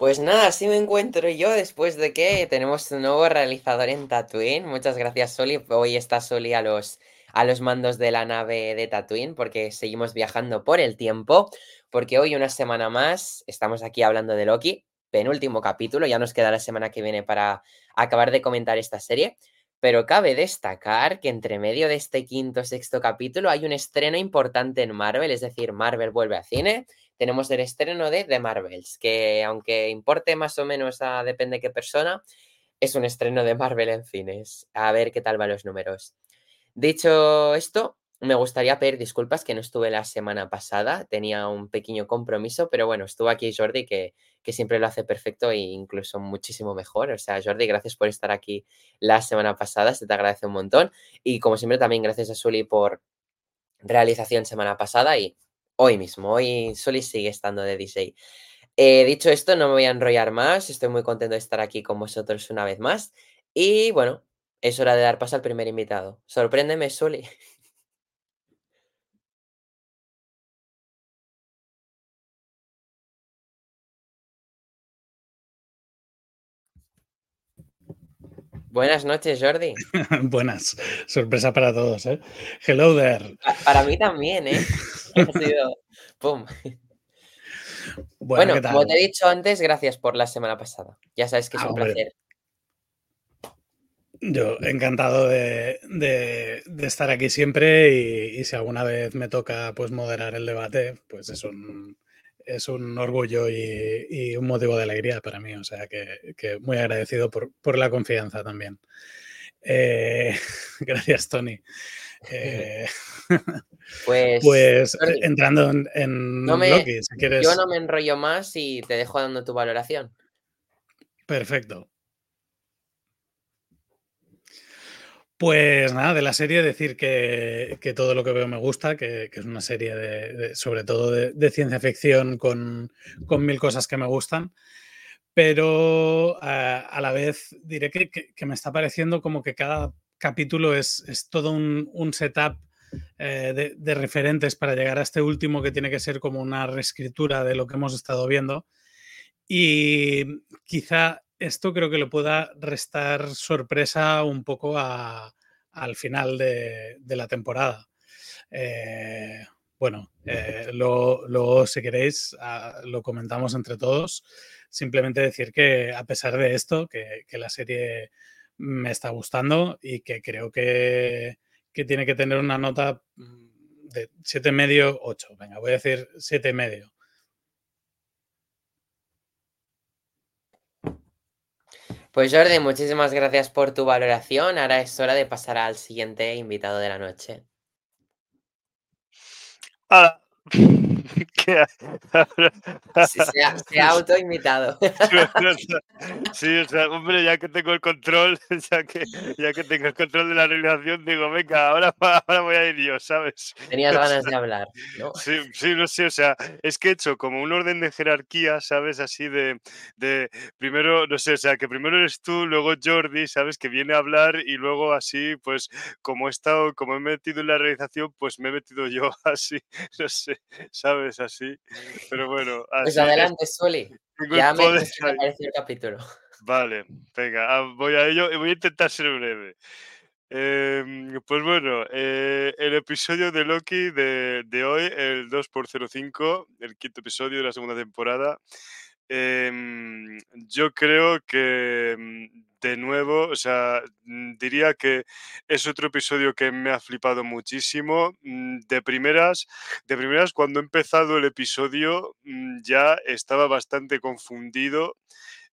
Pues nada, así me encuentro yo después de que tenemos un nuevo realizador en Tatooine. Muchas gracias, Soli. Hoy está Soli a los, a los mandos de la nave de Tatooine porque seguimos viajando por el tiempo. Porque hoy, una semana más, estamos aquí hablando de Loki, penúltimo capítulo. Ya nos queda la semana que viene para acabar de comentar esta serie. Pero cabe destacar que entre medio de este quinto sexto capítulo hay un estreno importante en Marvel, es decir, Marvel vuelve a cine tenemos el estreno de The Marvels, que aunque importe más o menos a depende qué persona, es un estreno de Marvel en cines. A ver qué tal van los números. Dicho esto, me gustaría pedir disculpas que no estuve la semana pasada, tenía un pequeño compromiso, pero bueno, estuvo aquí Jordi que, que siempre lo hace perfecto e incluso muchísimo mejor. O sea, Jordi, gracias por estar aquí la semana pasada, se te agradece un montón. Y como siempre, también gracias a Suli por realización semana pasada y hoy mismo, hoy Soli sigue estando de DJ. Eh, dicho esto, no me voy a enrollar más, estoy muy contento de estar aquí con vosotros una vez más. Y bueno, es hora de dar paso al primer invitado. Sorpréndeme, Soli. Buenas noches, Jordi. Buenas, sorpresa para todos, ¿eh? Hello there. Para mí también, ¿eh? ha sido. ¡Pum! Bueno, como te he dicho antes, gracias por la semana pasada. Ya sabes que es ah, un placer. Yo encantado de, estar aquí siempre y, si alguna vez me toca pues moderar el debate, pues es un, es un orgullo y, un motivo de alegría para mí. O sea que, muy agradecido por, la confianza también. Eh, gracias, Tony. Eh, pues, pues eh, entrando en, Loki, si quieres. Yo no me enrollo más y te dejo dando tu valoración. Perfecto. Pues nada, de la serie decir que, todo lo que veo me gusta, que, es una serie de, sobre todo de, ciencia ficción con, mil cosas que me gustan, pero a, la vez diré que, me está pareciendo como que cada capítulo es, todo un, setup eh, de, referentes para llegar a este último que tiene que ser como una reescritura de lo que hemos estado viendo. Y quizá esto creo que le pueda restar sorpresa un poco al final de, la temporada. Eh, bueno, eh, luego, si queréis ah, lo comentamos entre todos. Simplemente decir que a pesar de esto, que, la serie me está gustando y que creo que, que tiene que tener una nota mm, de 7,5, 8. Venga, voy a decir 7,5 Pues Jordi, muchísimas gracias por tu valoración. Ahora es hora de pasar al siguiente invitado de la noche. Hola. se, ha, autoinvitado. Sí, o sea, hombre, ya que tengo el control, ya que, ya que tengo el control de la realización, digo, venga, ahora, ahora voy a ir yo, ¿sabes? Tenías ganas de hablar, ¿no? Sí, sí, no sé, o sea, es que he hecho como un orden de jerarquía, ¿sabes? Así de, de primero, no sé, o sea, que primero eres tú, luego Jordi, ¿sabes? Que viene a hablar y luego así, pues, como he estado, como he metido en la realización, pues me he metido yo así, no sé, ¿sabes? Así. Pero bueno. pues adelante, Soli. Ya me el capítulo. Vale, venga, ah, voy a ello y voy a intentar ser breve. Em, pues bueno, eh, el episodio de Loki de, de, hoy, el 2x05, el quinto episodio de la segunda temporada, em, yo creo que mm, de nuevo, o sea, mm, diría que es otro episodio que me ha flipado muchísimo. Mm, de primeras, de primeras cuando he empezado el episodio ya estaba bastante confundido.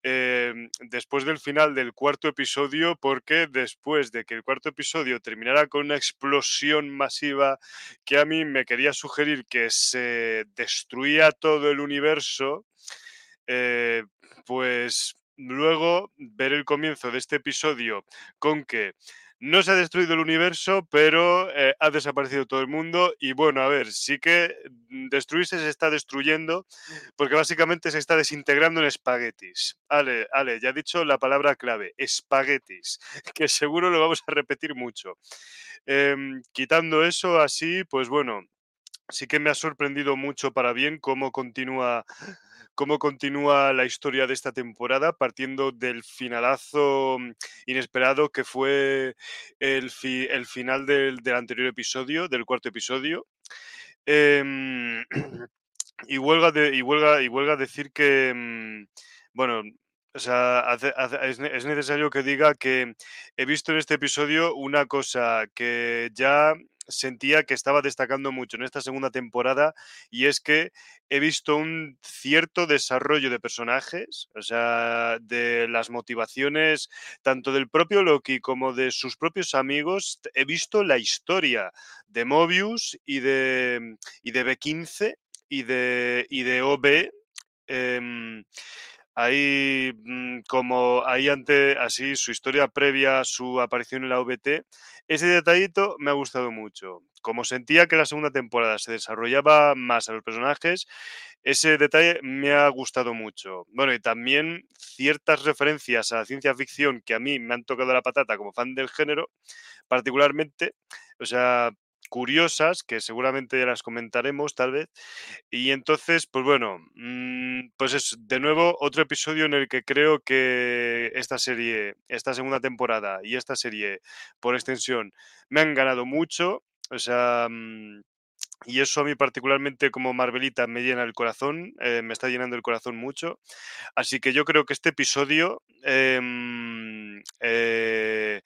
Em, después del final del cuarto episodio, porque después de que el cuarto episodio terminara con una explosión masiva que a mí me quería sugerir que se destruía todo el universo, eh, pues luego ver el comienzo de este episodio con que no se ha destruido el universo, pero eh, ha desaparecido todo el mundo. Y bueno, a ver, sí que destruirse se está destruyendo, porque básicamente se está desintegrando en espaguetis. Ale, Ale, ya he dicho la palabra clave, espaguetis, que seguro lo vamos a repetir mucho. Em, quitando eso así, pues bueno, sí que me ha sorprendido mucho para bien cómo continúa cómo continúa la historia de esta temporada, partiendo del finalazo mm, inesperado que fue el, el final del, anterior episodio, del cuarto episodio. Em, y, huelga de, y, huelga, y huelga decir que, mm, bueno, o sea, es, necesario que diga que he visto en este episodio una cosa que ya sentía que estaba destacando mucho en esta segunda temporada y es que he visto un cierto desarrollo de personajes, o sea, de las motivaciones tanto del propio Loki como de sus propios amigos. He visto la historia de Mobius y de, y de B15 y de, y de OB. Em, ahí mm, como ahí ante así su historia previa su aparición en la VT, ese detallito me ha gustado mucho. Como sentía que la segunda temporada se desarrollaba más a los personajes, ese detalle me ha gustado mucho. Bueno, y también ciertas referencias a la ciencia ficción que a mí me han tocado la patata como fan del género, particularmente, o sea, curiosas, que seguramente las comentaremos tal vez. Y entonces, pues bueno, mm, pues es de nuevo otro episodio en el que creo que esta serie, esta segunda temporada y esta serie, por extensión, me han ganado mucho. O sea, mm, y eso a mí particularmente como Marvelita me llena el corazón, eh, me está llenando el corazón mucho. Así que yo creo que este episodio em, eh,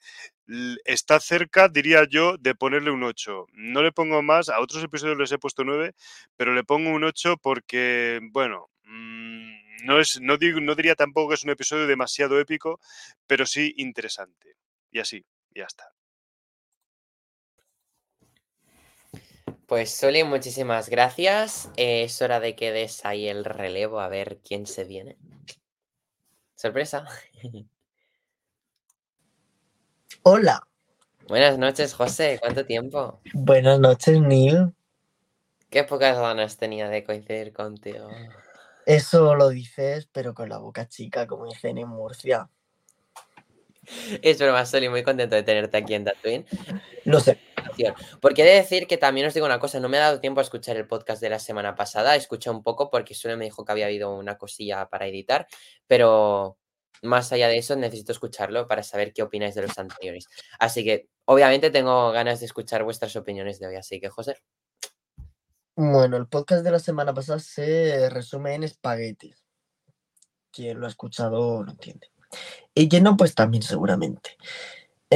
está cerca, diría yo, de ponerle un 8. No le pongo más, a otros episodios les he puesto 9, pero le pongo un 8 porque, bueno, mm, no, es, no, digo, no diría tampoco que es un episodio demasiado épico, pero sí interesante. Y así, ya está. Pues Soli, muchísimas gracias. es hora de que des ahí el relevo a ver quién se viene. Sorpresa. Hola. Buenas noches, José. ¿Cuánto tiempo? Buenas noches, Neil. Qué pocas ganas tenía de coincidir contigo. Eso lo dices, pero con la boca chica, como dicen en Murcia. Es broma, Soli, muy contento de tenerte aquí en Tatooine. Lo sé. Porque he de decir que también os digo una cosa, no me ha dado tiempo a escuchar el podcast de la semana pasada, escuché un poco porque Sole me dijo que había habido una cosilla para editar, pero más allá de eso necesito escucharlo para saber qué opináis de los anteriores. Así que obviamente tengo ganas de escuchar vuestras opiniones de hoy, así que José. Bueno, el podcast de la semana pasada se resume en espaguetis. Quien lo ha escuchado lo entiende. Y quien no, pues también seguramente.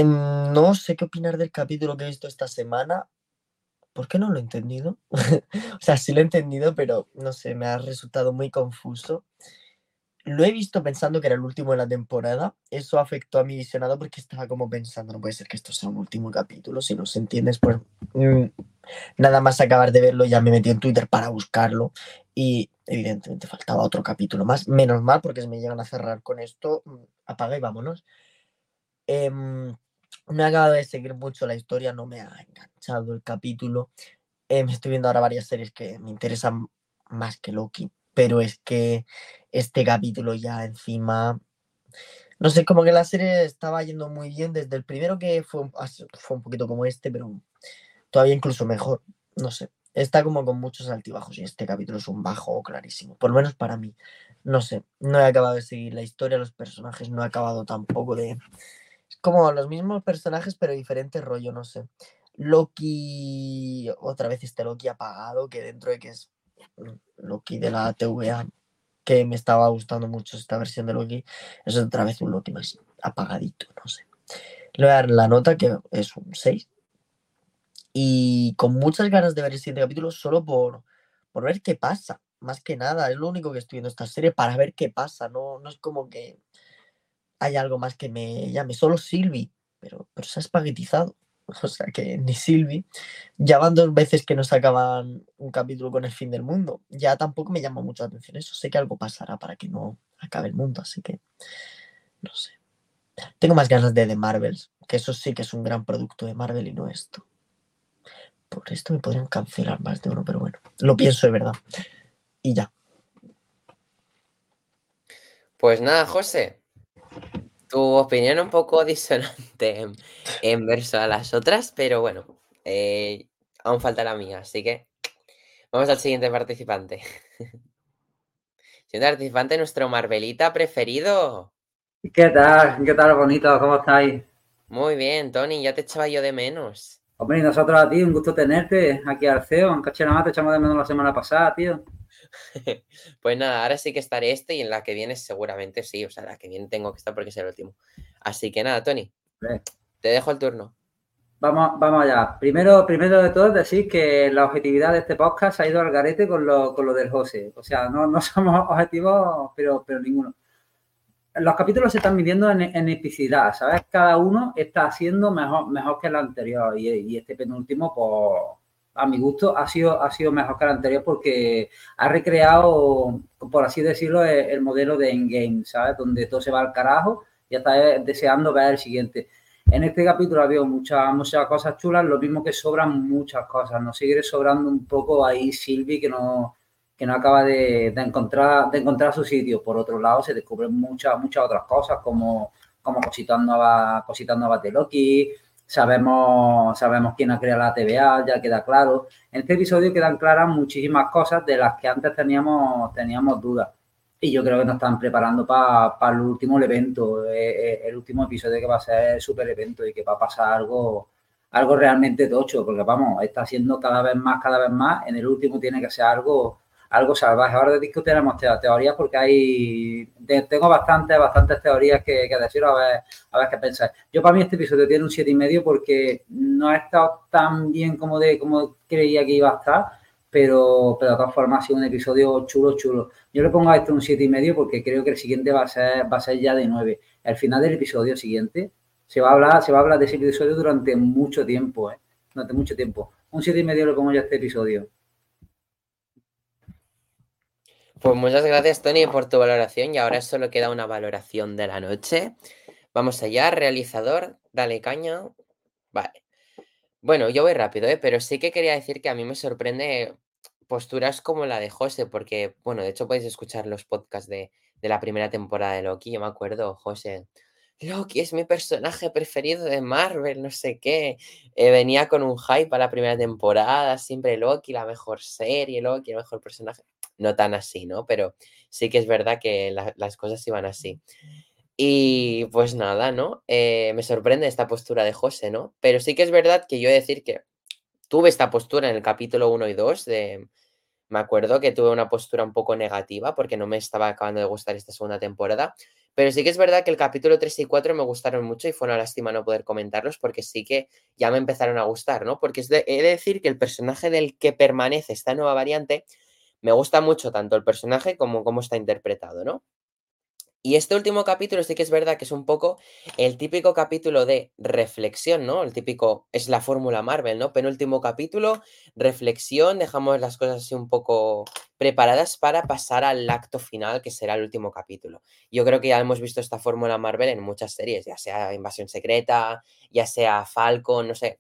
No sé qué opinar del capítulo que he visto esta semana. ¿Por qué no lo he entendido? o sea, sí lo he entendido, pero no sé, me ha resultado muy confuso. Lo he visto pensando que era el último de la temporada. Eso afectó a mi visionado porque estaba como pensando, no puede ser que esto sea un último capítulo. Si no se entiendes, pues mm, nada más acabar de verlo ya me metí en Twitter para buscarlo. Y evidentemente faltaba otro capítulo más. Menos mal porque si me llegan a cerrar con esto, mm, apaga y vámonos. Em, he acabado de seguir mucho la historia, no me ha enganchado el capítulo. Me estoy viendo ahora varias series que me interesan más que Loki, pero es que este capítulo ya encima, no sé, como que la serie estaba yendo muy bien desde el primero que fue, fue un poquito como este, pero todavía incluso mejor, no sé. Está como con muchos altibajos y este capítulo es un bajo clarísimo, por lo menos para mí. No sé, no he acabado de seguir la historia, los personajes, no he acabado tampoco de, como los mismos personajes, pero diferente rollo, no sé. Loki, otra vez este Loki apagado, que dentro de que es Loki de la TVA, que me estaba gustando mucho esta versión de Loki, es otra vez un Loki más apagadito, no sé. Le voy a dar la nota, que es un 6. Y con muchas ganas de ver el siguiente capítulo, solo por, por ver qué pasa. Más que nada, es lo único que estoy viendo esta serie para ver qué pasa. No, no es como que hay algo más que me llame. Solo Silvi, pero, pero se ha espaguetizado. O sea que ni Silvi. Ya van dos veces que nos acaban un capítulo con el fin del mundo. Ya tampoco me llama mucho la atención eso. Sé que algo pasará para que no acabe el mundo, así que no sé. Tengo más ganas de The Marvels, que eso sí que es un gran producto de Marvel y no esto. Por esto me podrían cancelar más de uno, pero bueno, lo pienso de verdad. Y ya. Pues nada, José, tu opinión un poco disonante en, verso a las otras, pero bueno, eh, aún falta la mía, así que Vamos al siguiente participante. Siguiente participante, nuestro Marvelita preferido. ¿Qué tal? ¿Qué tal, bonito? ¿Cómo estáis? Muy bien, Tony, ya te echaba yo de menos. Hombre, y nosotros a ti, un gusto tenerte aquí al CEO. Nada más te echamos de menos la semana pasada, tío. Pues nada, ahora sí que estaré este y en la que viene seguramente sí. O sea, la que viene tengo que estar porque es el último. Así que nada, Tony, te dejo el turno. Vamos, vamos allá. Primero, primero de todo, decir que la objetividad de este podcast ha ido al garete con lo, con lo del José. O sea, no, no somos objetivos, pero, pero ninguno. Los capítulos se están midiendo en, en epicidad, ¿sabes? Cada uno está haciendo mejor, mejor que el anterior. Y, y este penúltimo, pues, a mi gusto, ha sido, ha sido mejor que el anterior porque ha recreado, por así decirlo, el, el modelo de Endgame, ¿sabes? Donde todo se va al carajo y está deseando ver el siguiente. En este capítulo ha habido muchas, muchas cosas chulas, lo mismo que sobran muchas cosas. Nos sigue sobrando un poco ahí Silvi, que no, que no acaba de, de encontrar, de encontrar su sitio. Por otro lado, se descubren muchas, muchas otras cosas, como, como cositas nuevas, cositas nuevas de Loki. Sabemos, sabemos quién ha creado la TVA, ya queda claro. En este episodio quedan claras muchísimas cosas de las que antes teníamos, teníamos dudas. Y yo creo que nos están preparando para pa el último evento, eh, eh, el último episodio que va a ser el super evento y que va a pasar algo, algo realmente tocho, porque vamos, está siendo cada vez más, cada vez más. En el último tiene que ser algo, algo salvaje. Ahora discutiremos te teorías porque hay, tengo bastantes, bastantes teorías que, que deciros a ver, a ver qué pensáis. Yo para mí este episodio tiene un siete y medio porque no ha estado tan bien como, de, como creía que iba a estar pero, pero de todas formas ha sido un episodio chulo, chulo. Yo le pongo a esto un siete y medio porque creo que el siguiente va a ser, va a ser ya de 9. Al final del episodio siguiente se va a hablar, se va a hablar de ese episodio durante mucho tiempo, ¿eh? Durante mucho tiempo. Un siete y medio le pongo ya a este episodio. Pues muchas gracias, Tony, por tu valoración. Y ahora solo queda una valoración de la noche. Vamos allá, realizador, dale caña. Vale. Bueno, yo voy rápido, ¿eh? pero sí que quería decir que a mí me sorprende posturas como la de José, porque, bueno, de hecho podéis escuchar los podcasts de, de la primera temporada de Loki. Yo me acuerdo, José, Loki es mi personaje preferido de Marvel, no sé qué. Eh, venía con un hype a la primera temporada, siempre Loki, la mejor serie, Loki, el mejor personaje. No tan así, ¿no? Pero sí que es verdad que la- las cosas iban así. Y pues nada, ¿no? Eh, me sorprende esta postura de José, ¿no? Pero sí que es verdad que yo he de decir que tuve esta postura en el capítulo 1 y 2 de... Me acuerdo que tuve una postura un poco negativa porque no me estaba acabando de gustar esta segunda temporada. Pero sí que es verdad que el capítulo 3 y 4 me gustaron mucho y fue una lástima no poder comentarlos porque sí que ya me empezaron a gustar, ¿no? Porque es he de decir que el personaje del que permanece esta nueva variante me gusta mucho tanto el personaje como cómo está interpretado, ¿no? Y este último capítulo sí que es verdad que es un poco el típico capítulo de reflexión, ¿no? El típico, es la fórmula Marvel, ¿no? Penúltimo capítulo, reflexión, dejamos las cosas así un poco preparadas para pasar al acto final, que será el último capítulo. Yo creo que ya hemos visto esta fórmula Marvel en muchas series, ya sea Invasión Secreta, ya sea Falcon, no sé,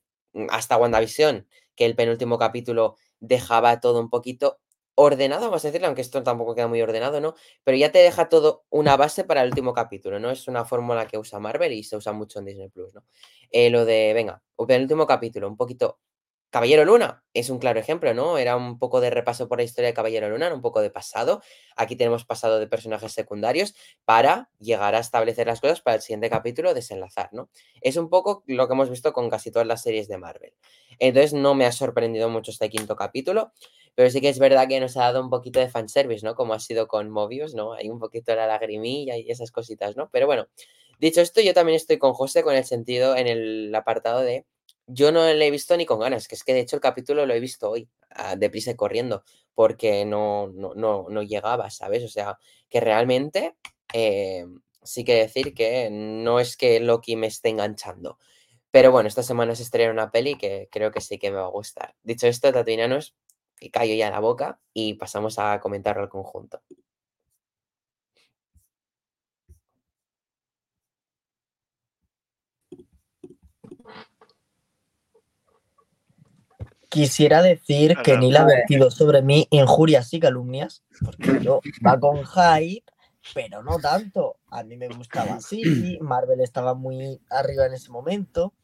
hasta WandaVision, que el penúltimo capítulo dejaba todo un poquito ordenado, vamos a decirlo, aunque esto tampoco queda muy ordenado, ¿no? Pero ya te deja todo una base para el último capítulo, ¿no? Es una fórmula que usa Marvel y se usa mucho en Disney Plus, ¿no? Eh, lo de, venga, el último capítulo, un poquito. Caballero Luna es un claro ejemplo, ¿no? Era un poco de repaso por la historia de Caballero Luna, un poco de pasado. Aquí tenemos pasado de personajes secundarios para llegar a establecer las cosas para el siguiente capítulo desenlazar, ¿no? Es un poco lo que hemos visto con casi todas las series de Marvel. Entonces no me ha sorprendido mucho este quinto capítulo, pero sí que es verdad que nos ha dado un poquito de fanservice, ¿no? Como ha sido con Mobius, ¿no? Hay un poquito de la lagrimilla y esas cositas, ¿no? Pero bueno, dicho esto, yo también estoy con José con el sentido en el apartado de yo no le he visto ni con ganas, que es que de hecho el capítulo lo he visto hoy, ah, deprisa y corriendo, porque no, no, no, no llegaba, ¿sabes? O sea, que realmente eh, sí que decir que no es que Loki me esté enganchando. Pero bueno, esta semana se estrena una peli que creo que sí que me va a gustar. Dicho esto, Tatuinanos, que callo ya la boca y pasamos a comentarlo al conjunto. Quisiera decir que Ala. Neil ha vertido sobre mí injurias y calumnias, porque yo va con hype, pero no tanto. A mí me gustaba así, Marvel estaba muy arriba en ese momento.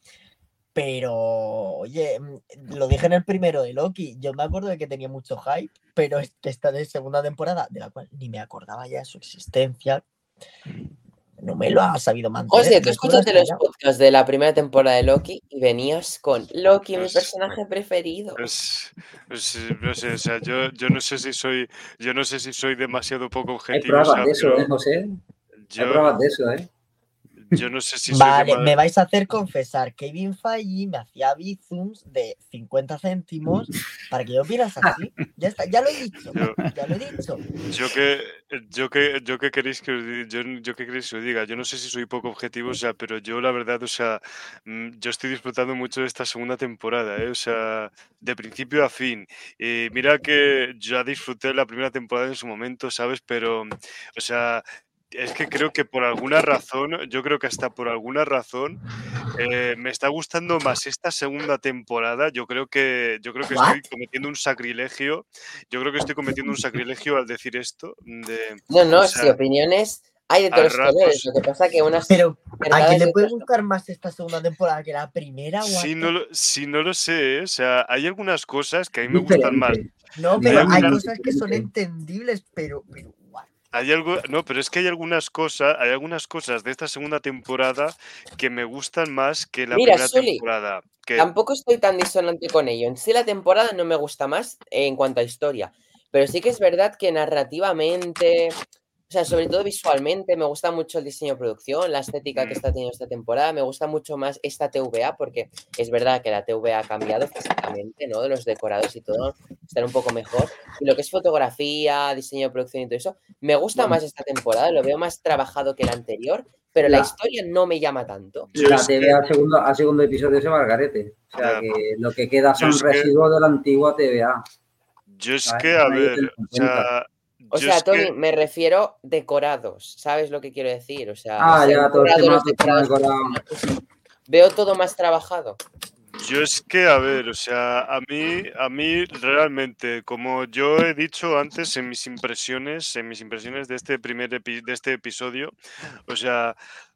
Pero, oye, mm, lo dije en el primero de Loki. Yo me acuerdo de que tenía mucho hype, pero es- esta de segunda temporada, de la cual ni me acordaba ya de su existencia, no me lo ha sabido mantener. José, tú me suelo escúchate los podcasts de la primera temporada de Loki y venías con Loki, mi Pues- personaje preferido. Pues, pues, no sé, o sea, yo, yo no sé si soy, yo no sé si soy demasiado poco Hay objetivo. o pruebas sea, de eso, pero ¿eh, José? Hay yo, pruebas de eso, ¿eh? Yo no sé si Vale, me vais a hacer confesar. Kevin Feige me hacía bizums de 50 céntimos para que yo opinas así. Ya está, ya lo he dicho. Yo- Ya lo he dicho. Yo que, yo que, yo que queréis que os yo, yo que queréis que os diga, yo no sé si soy poco objetivo, o sea, pero yo la verdad, o sea, mm, yo estoy disfrutando mucho de esta segunda temporada, ¿eh? o sea, de principio a fin. Y mira que ya disfruté la primera temporada en su momento, ¿sabes? Pero, o sea, es que creo que por alguna razón, yo creo que hasta por alguna razón, eh, me está gustando más esta segunda temporada. Yo creo que, yo creo que estoy cometiendo un sacrilegio. Yo creo que estoy cometiendo un sacrilegio al decir esto. De, No, no, o si opiniones hay de todos los colores. Lo que pasa que unas Pero, ¿a quién le puede gustar más esta segunda temporada que la primera? sí, What no lo, sí, no lo sé. ¿eh? O sea, hay algunas cosas que a mí me gustan más. No, pero hay cosas que son entendibles, pero, pero? Hay algo, no, pero es que hay algunas cosas, hay algunas cosas de esta segunda temporada que me gustan más que la Mira, primera Suli, temporada. Que, Tampoco estoy tan disonante con ello. En sí la temporada no me gusta más en cuanto a historia, pero sí que es verdad que narrativamente, o sea, sobre todo visualmente, me gusta mucho el diseño de producción, la estética que Mm. está teniendo esta temporada, me gusta mucho más esta TVA porque es verdad que la TVA ha cambiado físicamente, ¿no? De los decorados y todo, están un poco mejor. Y lo que es fotografía, diseño de producción y todo eso, me gusta Bueno. más esta temporada, lo veo más trabajado que la anterior, pero la La- historia no me llama tanto. La TVA al segundo, al segundo episodio se va al garete. O sea que lo que queda son que- residuos de la antigua TVA. yo es que, a ver, o sea, O yo sea, Tony, que- me refiero decorados, ¿sabes lo que quiero decir? O sea, Ah, ya, todo el decorado, tema, los todo el tema decorados, decorado. veo todo más trabajado. Yo es que, a ver, o sea, a mí, a mí realmente, como yo he dicho antes en mis impresiones, en mis impresiones de este primer epi- de este episodio, o sea,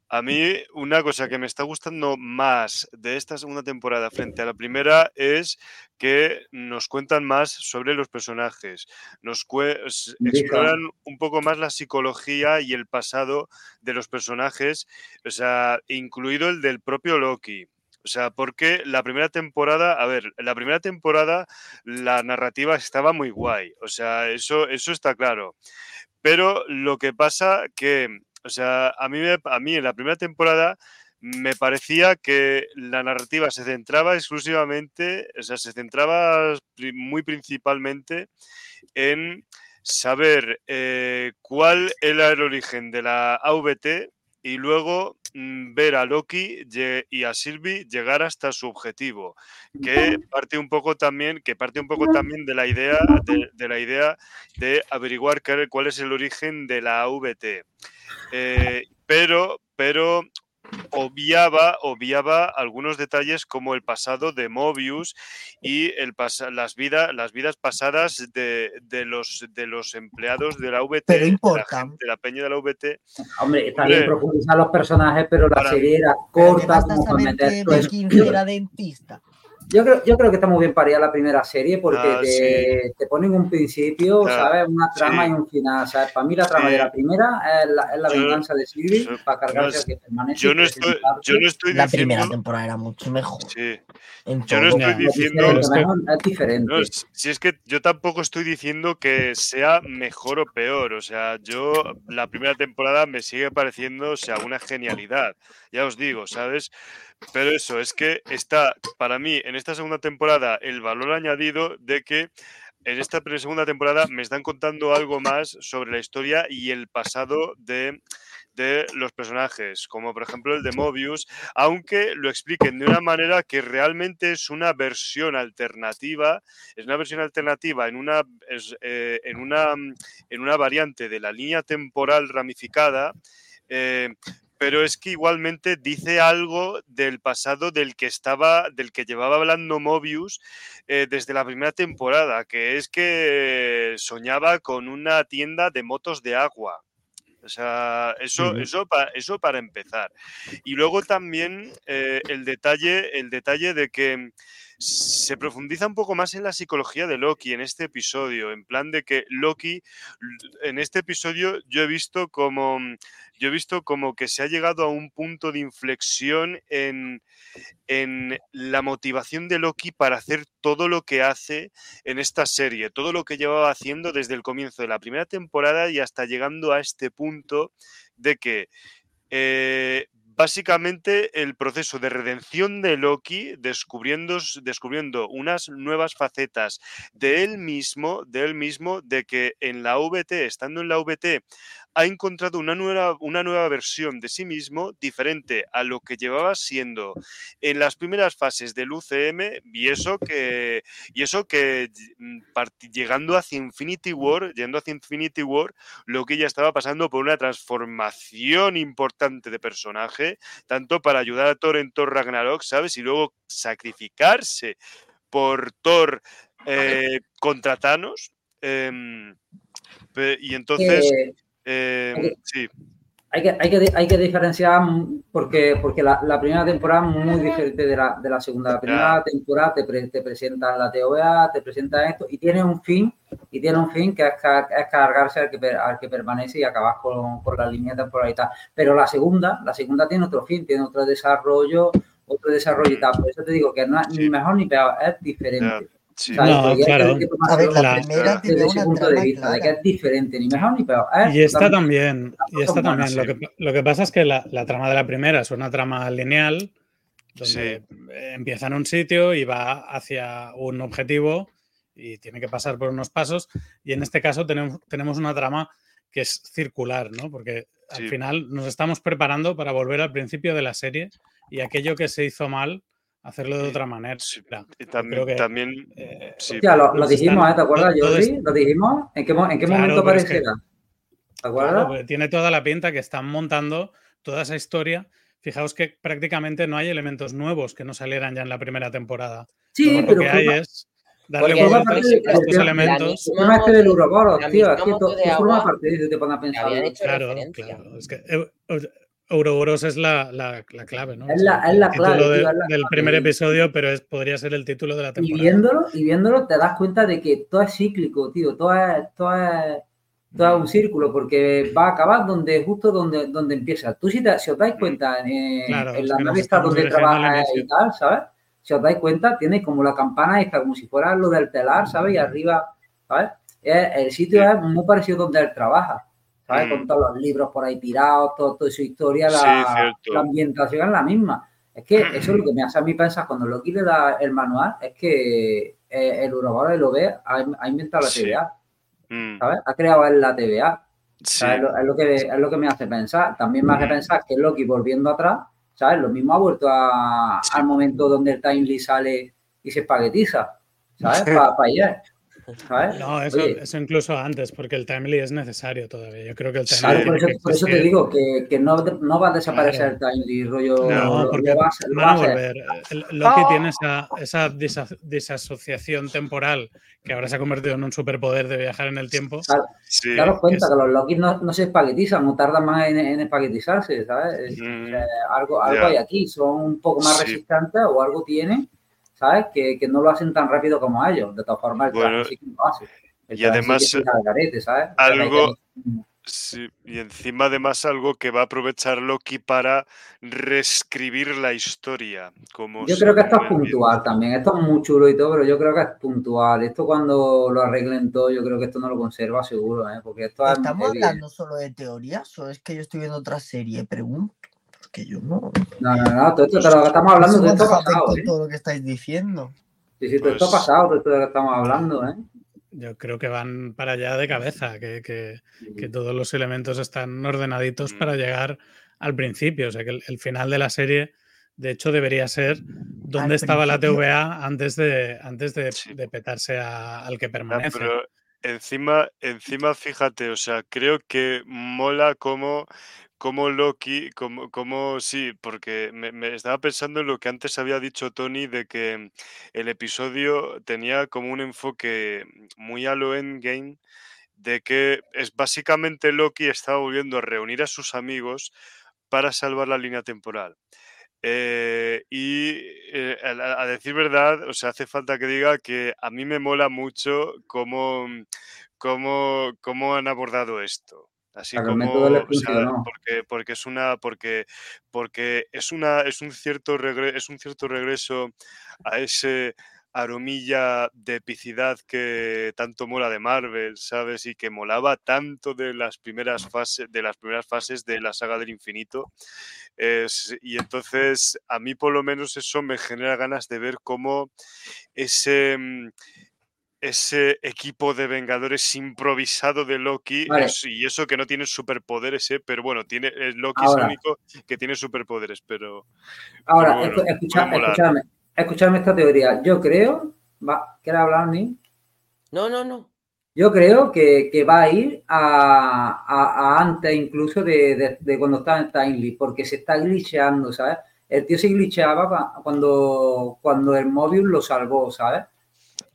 a mí una cosa que me está gustando más de esta segunda temporada frente a la primera es que nos cuentan más sobre los personajes, nos exploran un poco más la psicología y el pasado de los personajes, o sea, incluido el del propio Loki. O sea, porque la primera temporada, a ver, la primera temporada la narrativa estaba muy guay. O sea, eso, eso está claro. Pero lo que pasa que, o sea, a mí, a mí en la primera temporada me parecía que la narrativa se centraba exclusivamente, o sea, se centraba muy principalmente en saber eh, cuál era el origen de la AVT y luego mm, ver a Loki y a Sylvie llegar hasta su objetivo, que parte un poco también, que parte un poco también de la idea de, de la idea de averiguar cuál es el origen de la AVT. Eh, pero, pero obviaba, obviaba algunos detalles como el pasado de Mobius y el las, vida- las vidas pasadas de, de los, de los empleados de la VT, Pero de la, importa. gente- de la peña de la VT. Hombre, está bien profundizar los personajes, pero la Para- serie era Pero ¿qué corta basta como eso. Becky era dentista? Yo creo, yo creo que está muy bien parida la primera serie porque Ah, te, te ponen un principio, Claro, ¿sabes? Una trama sí. y un final. ¿sabes? Para mí la trama Sí. de la primera es la, es la Yo- venganza de Sylvie yo- para cargarse no, al que permanece. Yo y no estoy, presentarse. yo no estoy La primera temporada era mucho mejor. Sí, Yo no estoy diciendo- Es que- mejor, es diferente. No, si es que yo tampoco estoy diciendo que sea mejor o peor. O sea, yo la primera temporada me sigue pareciendo, o sea, una genialidad. Ya os digo, ¿sabes? Pero eso, es que está, para mí, en esta segunda temporada, el valor añadido de que en esta segunda temporada me están contando algo más sobre la historia y el pasado de, de los personajes, como por ejemplo el de Mobius, aunque lo expliquen de una manera que realmente es una versión alternativa, es una versión alternativa en una, es, eh, en una, en una variante de la línea temporal ramificada. eh, pero es que igualmente dice algo del pasado del que estaba, del que llevaba hablando Mobius eh, desde la primera temporada, que es que soñaba con una tienda de motos de agua. O sea, eso, eso, pa- eso para empezar. Y luego también eh, el, detalle, el detalle de que se profundiza un poco más en la psicología de Loki en este episodio, en plan de que Loki, en este episodio yo he visto como, yo he visto como que se ha llegado a un punto de inflexión en, en la motivación de Loki para hacer todo lo que hace en esta serie, todo lo que llevaba haciendo desde el comienzo de la primera temporada y hasta llegando a este punto de que eh, básicamente el proceso de redención de Loki, descubriendo, descubriendo unas nuevas facetas de él mismo, de él mismo, de que en la VT, estando en la VT, ha encontrado una nueva, una nueva versión de sí mismo diferente a lo que llevaba siendo en las primeras fases del UCM y eso que, y eso que mm, llegando hacia Infinity War, yendo hacia Infinity War, Loki ya estaba pasando por una transformación importante de personaje, tanto para ayudar a Thor en Thor Ragnarok, ¿sabes? Y luego sacrificarse por Thor eh, contra Thanos. em, y entonces, Eh, em, ok. sí, hay que, hay que, hay que diferenciar porque, porque la, la primera temporada es muy diferente de la, de la segunda. La primera temporada te, pre- te presentan la TVA, te presentan esto y tiene un fin, y tiene un fin que es, car- es cargarse al que, al que permanece y acabar con, con la línea temporal y tal. Pero la segunda, la segunda tiene otro fin, tiene otro desarrollo, otro desarrollo y tal. Por eso te digo que no es Sí. ni mejor ni peor, es diferente. Sí. ¿sabes? No, hay claro. hay A ver, la La- primera la- tiene una punto de vista, de que es diferente, ni mejor ni peor. es Y esta también, y esta también. Lo que, lo que pasa es que la, la trama de la primera es una trama lineal, donde Sí. eh, empieza en un sitio y va hacia un objetivo y tiene que pasar por unos pasos. Y en este caso tenemos, tenemos una trama que es circular, ¿no? Porque al Sí. final nos estamos preparando para volver al principio de la serie y aquello que se hizo mal, hacerlo de otra manera. sí, Y también, que, también eh, sí. Hostia, lo, lo dijimos, están- ¿eh? ¿te acuerdas, Jordi? ¿Lo dijimos? ¿En qué, en qué Claro, momento pero es que- aparecerá? ¿Te acuerdas? Claro, tiene toda la pinta que están montando toda esa historia. Fijaos que prácticamente no hay elementos nuevos que no salieran ya en la primera temporada. sí, Todo lo pero que hay forma, es darle vueltas parte a de- estos elementos. el tema este del Uroboros, tío, to forma parte de te pones a pensar. Claro, claro. Es que Eu- Ouroboros es la, la- la clave, ¿no? Es la- es la el título clave, de- tío, es del primer episodio, pero es, podría ser el título de la Y temporada. viéndolo, y viéndolo te das cuenta de que todo es cíclico, tío, todo es, todo es, todo es un círculo, porque va a acabar donde, justo donde, donde empieza. Tú si, te- si os dais cuenta, en, Claro, en la nave estamos donde trabaja y tal, ¿sabes? Si os dais cuenta, tiene como la campana esta, como si fuera lo del telar, ¿sabes? Y arriba, ¿sabes? Es- el sitio es muy parecido donde él trabaja, ¿sabes? Mm. Con todos los libros por ahí tirados, todo, toda su historia, la, ambientación es la misma. Es que eso es lo que me hace a mí pensar cuando Loki le da el manual, es que eh, el Uroboros lo ve, ha, ha inventado la Sí. TVA, Mm, ¿sabes? Ha creado él la TVA. sí. Es, lo, es lo que, es lo que me hace pensar. También me hace Ujú. pensar que Loki volviendo atrás, ¿sabes? Lo mismo ha vuelto a- al momento donde el Timely sale y se espaguetiza, ¿sabes? Para ayer, ¿sabes? No, eso, eso incluso antes, porque el timely es necesario todavía. Yo creo que el timely Claro, por eso, que por eso te digo que, que no, no va a desaparecer Claro. el Timely, rollo. No, lo- porque lo va lo van va a volver. El- Loki tiene esa, esa disa- disasociación temporal que ahora se ha convertido en un superpoder de viajar en el tiempo. Claro, sí. daros cuenta es- que los Loki no, no se espaguetizan, no tardan más en, en espaguetizarse, ¿sabes? Es- Mm, eh, algo algo ya. hay aquí, son un poco más Sí. resistentes o algo tienen, ¿sabes? Que, que no lo hacen tan rápido como ellos. De todas formas, el traje Bueno, sí que lo hace. El y además, sí garete, ¿sabes? Algo- Sí, y encima además algo que va a aprovechar Loki para reescribir la historia. Como Yo creo que esto es bien. puntual también. Esto es muy chulo y todo, pero yo creo que es puntual. Esto cuando lo arreglen todo, yo creo que esto no lo conserva seguro, ¿eh? Porque esto ¿Estamos hablando solo de teorías o es que yo estoy viendo otra serie? Pregunto. Yo no. No, no, no, todo esto, pero estamos hablando de esto sé pasado, con ¿eh? todo lo que estáis diciendo. Sí, sí, todo esto Pues- pasado, todo esto de lo que estamos hablando, ¿eh? Yo creo que van para allá de cabeza, que, que- que todos los elementos están ordenaditos Mm. para llegar al principio. O sea que el, el final de la serie, de hecho, debería ser dónde Al estaba la. TVA antes de, antes de, Sí. de petarse a- al que permanece. pero encima, encima, fíjate, o sea, creo que mola como, como Loki, como, como sí, porque me, me estaba pensando en lo que antes había dicho Tony de que el episodio tenía como un enfoque muy a lo endgame de que es básicamente Loki estaba volviendo a reunir a sus amigos para salvar la línea temporal. Eh, y eh, a, a decir verdad, o sea, hace falta que diga que a mí me mola mucho cómo, cómo, cómo han abordado esto. Así como, o sea, porque, porque es una, porque, porque es una, es un cierto regre- es un cierto regreso a ese aromilla de epicidad que tanto mola de Marvel, ¿sabes? Y que molaba tanto de las primeras fases, de las primeras fases de la saga del infinito. Es- y entonces, a mí por lo menos eso me genera ganas de ver cómo ese, mm, ese equipo de Vengadores improvisado de Loki, Vale. es- y eso que no tiene superpoderes, ¿eh? pero bueno, tiene, eh, Loki es el único que tiene superpoderes, pero Ahora, bueno, escucha- escuchadme, escuchadme esta teoría. Yo creo, va, ¿quieres hablar, Ni? No, no, no. Yo creo que, que va a ir a, a- a antes incluso de, de- de cuando estaba en Timely, porque se está glitcheando, ¿sabes? El tío se glitcheaba cua- cuando, cuando el móvil lo salvó, ¿sabes?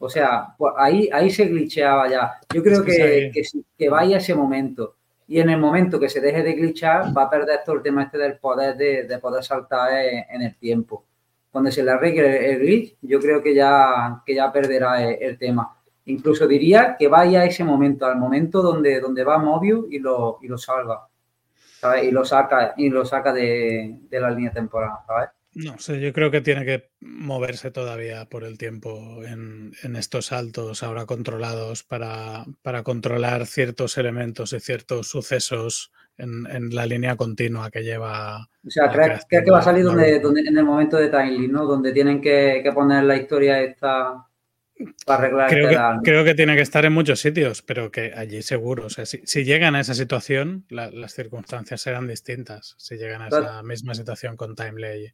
O sea, pues ahí, ahí se glitcheaba ya. Yo creo que que, que, vaya ese momento. Y en el momento que se deje de glitchar, va a perder todo el tema este del poder de, de poder saltar en, en el tiempo. Cuando se le arregle el glitch, yo creo que ya, que ya perderá el, el tema. Incluso diría que vaya a ese momento, al momento donde, donde va Mobius y lo, y lo salva. ¿sabes? Y lo saca, y lo saca de, de la línea temporal, ¿sabes? No sé, yo creo que tiene que moverse todavía por el tiempo en, en estos saltos ahora controlados para, para controlar ciertos elementos y ciertos sucesos en, en la línea continua que lleva. O sea, ¿crees, que va a salir donde, donde, en el momento de Timely, ¿no? Donde tienen que, que poner la historia esta para arreglar Creo este que, creo que tiene que estar en muchos sitios, pero que allí seguro. O sea, si, si llegan a esa situación, la- las circunstancias serán distintas. Si llegan a esa misma situación con Timely.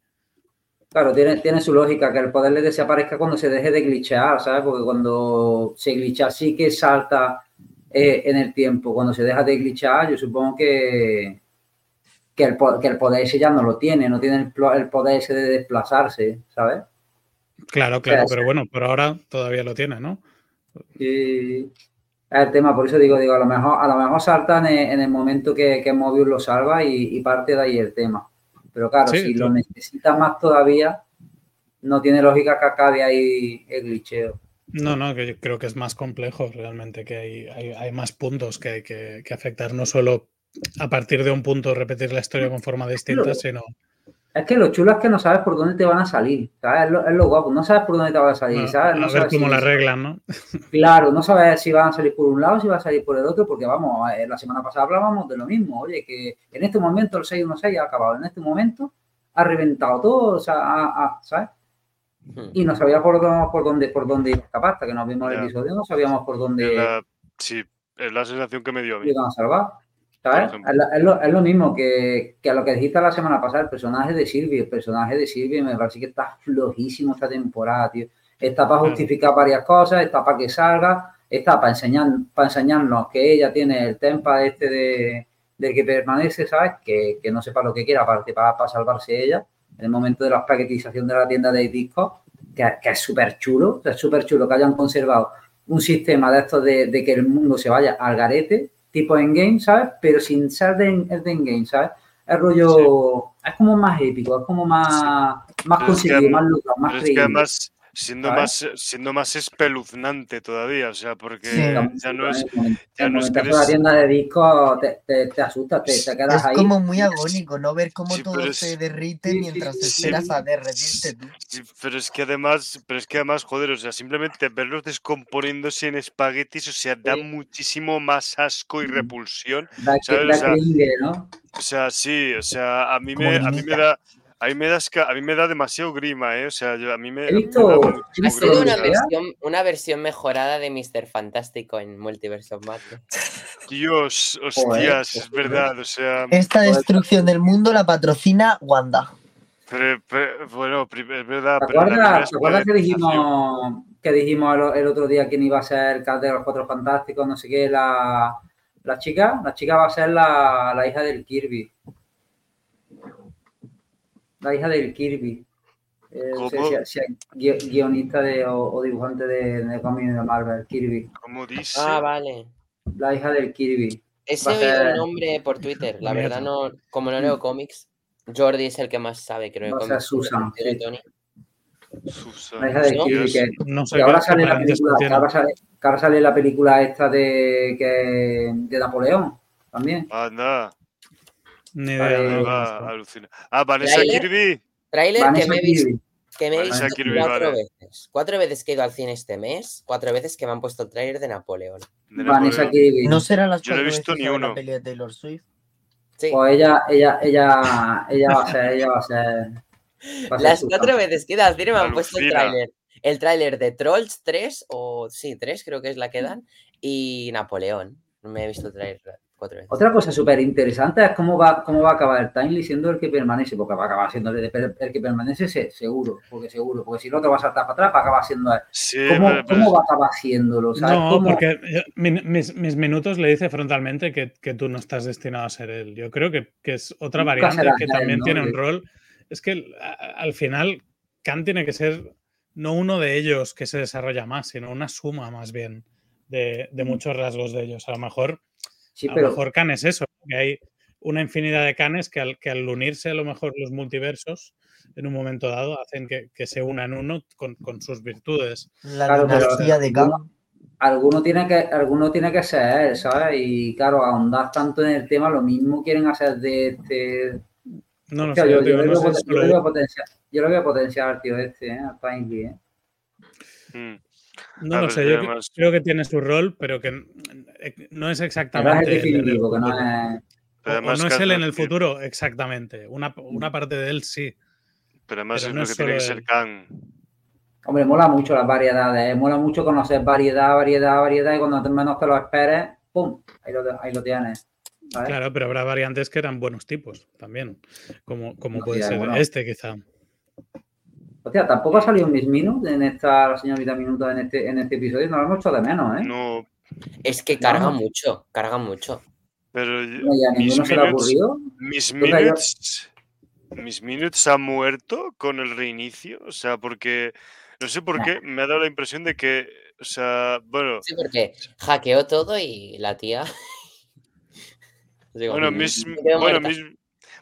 Claro, tiene, tiene su lógica que el poder le desaparezca cuando se deje de glitchear, ¿sabes? Porque cuando se glitcha sí que salta eh, en el tiempo. Cuando se deja de glitchar, yo supongo que, que, el, po- que el poder ese ya no lo tiene, no tiene el, poder ese de desplazarse, ¿sabes? Claro, claro, sea, pero bueno, por ahora todavía lo tiene, ¿no? Y es el tema, por eso digo, digo, a lo mejor, a lo mejor salta en el, en el momento que, que Mobius lo salva y, y parte de ahí el tema. Pero claro, Sí, si lo necesita más todavía, no tiene lógica que acabe ahí el glitcheo. No, no, que yo creo que es más complejo realmente, que hay, hay, hay más puntos que hay que, que afectar, no solo a partir de un punto repetir la historia con forma distinta, sino Es que lo chulo es que no sabes por dónde te van a salir, ¿sabes? Es lo, es lo guapo, no sabes por dónde te van a salir, bueno, ¿sabes? a No ver sabes cómo si- la arreglan, ¿no? Claro, no sabes si van a salir por un lado o si van a salir por el otro, porque vamos, la semana pasada hablábamos de lo mismo, oye, que en este momento el 616 ha acabado, en este momento ha reventado todo, o sea, ¿sabes? Hmm. Y no sabíamos por dónde, por dónde, por dónde iba a escapar, hasta que nos vimos el episodio, no sabíamos por dónde la, sí, es la sensación que me dio a mí. iban a salvar. Es, lo, es lo mismo que, que a lo que dijiste la semana pasada, el personaje de Sylvie. El personaje de Sylvie me parece que está flojísimo esta temporada, tío. Está para justificar varias cosas, está para que salga, está para, enseñar, para enseñarnos que ella tiene el tempa este de, de que permanece, ¿sabes? Que, que no sepa lo que quiera, aparte para, para salvarse ella. En el momento de la paquetización de la tienda de discos, que, que es súper chulo, es súper chulo que hayan conservado un sistema de estos de, de que el mundo se vaya al garete, tipo Endgame, ¿sabes? Pero sin ser de, de Endgame, ¿sabes? Es rollo, es como más épico, es como más, más conseguido, más logrado, más es que creíble. además, siendo ¿sabes? más, siendo más espeluznante todavía, o sea, porque Sí. ya no es, ya no es que de la eres- tienda de discos te, te, te asustas, te, te quedas Es ahí. como muy agónico, ¿no? Ver cómo Sí, todo se es- derrite mientras sí, esperas a derretirte tú. Sí, pero es que además, pero es que además, joder, o sea, simplemente verlos descomponiéndose en espaguetis, o sea, da Sí. muchísimo más asco y Mm. repulsión. Da, que- ¿sabes? O da sea, creíble, ¿no? O sea, sí, o sea, a mí Como me, a mí me da, a mí me a mí me da demasiado grima, ¿eh? O sea, yo- a mí me, He me visto- grima, una versión, una versión mejorada de Mr. Fantástico en Multiverse of Madness. Dios, Joder, hostias, es verdad, o sea, Esta destrucción del mundo la patrocina Wanda. pero- pero- bueno, es verdad, ¿Te acuerdas, ¿te acuerdas que dijimos, que dijimos el, el otro día quién iba a ser el cast de los Cuatro Fantásticos, no sé qué, la, la chica? La chica va a ser la, la hija del Kirby. La hija del Kirby. Eh, no sé ¿Cómo? si, si es gui- guionista de, o, o dibujante de, de cómics de Marvel, Kirby. ¿Cómo dice? Ah, vale. La hija del Kirby. Ese oído ser- el nombre por Twitter. La verdad, no, como no leo cómics, Jordi es el que más sabe, creo. Va a. Susan, sí. Tony. Susan, La hija del ¿no? Kirby que, No sé que ahora sale la película, que ahora sale, que ahora sale la película esta de que de Napoleón también. Anda, Ni idea. no va conozco. a alucinar. Ah, Vanessa ¿Trailer? Kirby. Tráiler que Vanessa me he visto, que me he visto Kirby, cuatro vale. veces. Cuatro veces que he ido al cine este mes, cuatro veces que me han puesto el tráiler de Napoleón. de Vanessa. Kirby. ¿No serán las Yo no he cuatro visto veces ni uno. la peli de Taylor Swift? Sí, Pues ella, ella, ella, ella va a ser, ella va a ser. va a ser las cuatro veces que he ido al cine me han puesto el Alucina. tráiler. El tráiler de Trolls 3, o sí, 3 creo que es la que dan, y Napoleón. Me he visto el tráiler cuatro veces. Otra cosa súper interesante es cómo va, cómo va a acabar el Timely siendo el que permanece, porque va a acabar siendo el, el- el que permanece se- seguro, porque seguro, porque si el otro va a saltar para atrás, va a acabar siendo él. Sí, ¿Cómo, pero- cómo va a acabar haciéndolo? ¿sabes? No, ¿Cómo- porque yo- mi- mis, mis minutos le dice frontalmente que, que tú no estás destinado a ser él. Yo creo que, que es otra Nunca variante que él, también ¿no? tiene un rol. Es que a- al final Khan tiene que ser no uno de ellos que se desarrolla más, sino una suma más bien de, de muchos rasgos de ellos. A lo mejor, Sí, a lo pero mejor Khan es eso, que hay una infinidad de Khanes que al, que al unirse a lo mejor los multiversos en un momento dado hacen que, que se unan uno con, con sus virtudes. La Claro, pero- dinastía de Khan. alguno tiene que, alguno tiene que ser él, ¿sabes? Y claro, ahondar tanto en el tema, lo mismo quieren hacer de este. No lo sé, yo, yo no veo, sé yo le veo potencial al tío este, ¿eh? Al ¿eh? Mm. No lo sé, yo más- creo que tiene su rol, pero que n- eh, no es es exactamente. del definitivo, que no es. Pero O- no es él en el futuro, exactamente. Una, una parte de él sí. Pero además pero es no lo es que tiene que ser. Khan. Hombre, mola mucho las variedades, ¿eh? mola mucho conocer variedad, variedad, variedad, y cuando menos te lo esperes, ¡pum! Ahí lo, ahí lo tienes. ¿sabes? Claro, pero habrá variantes que eran buenos tipos también. Como, como No, puede sí, ser bueno. este, quizá. Hostia, tampoco ha salido Miss Minute en esta, la señorita Minuto en este, en este episodio, nos lo hemos hecho de menos, ¿eh? No, Es que carga No. mucho, carga mucho. pero No, y a mis ninguno se le ha minutes- ocurrido. mis Yo creo- minutes, mis minutes ha muerto con el reinicio, o sea, porque no sé por Nah. qué me ha dado la impresión de que, o sea, bueno, Sí, porque hackeó todo y la tía. Digo, bueno, mis, me quedo bueno.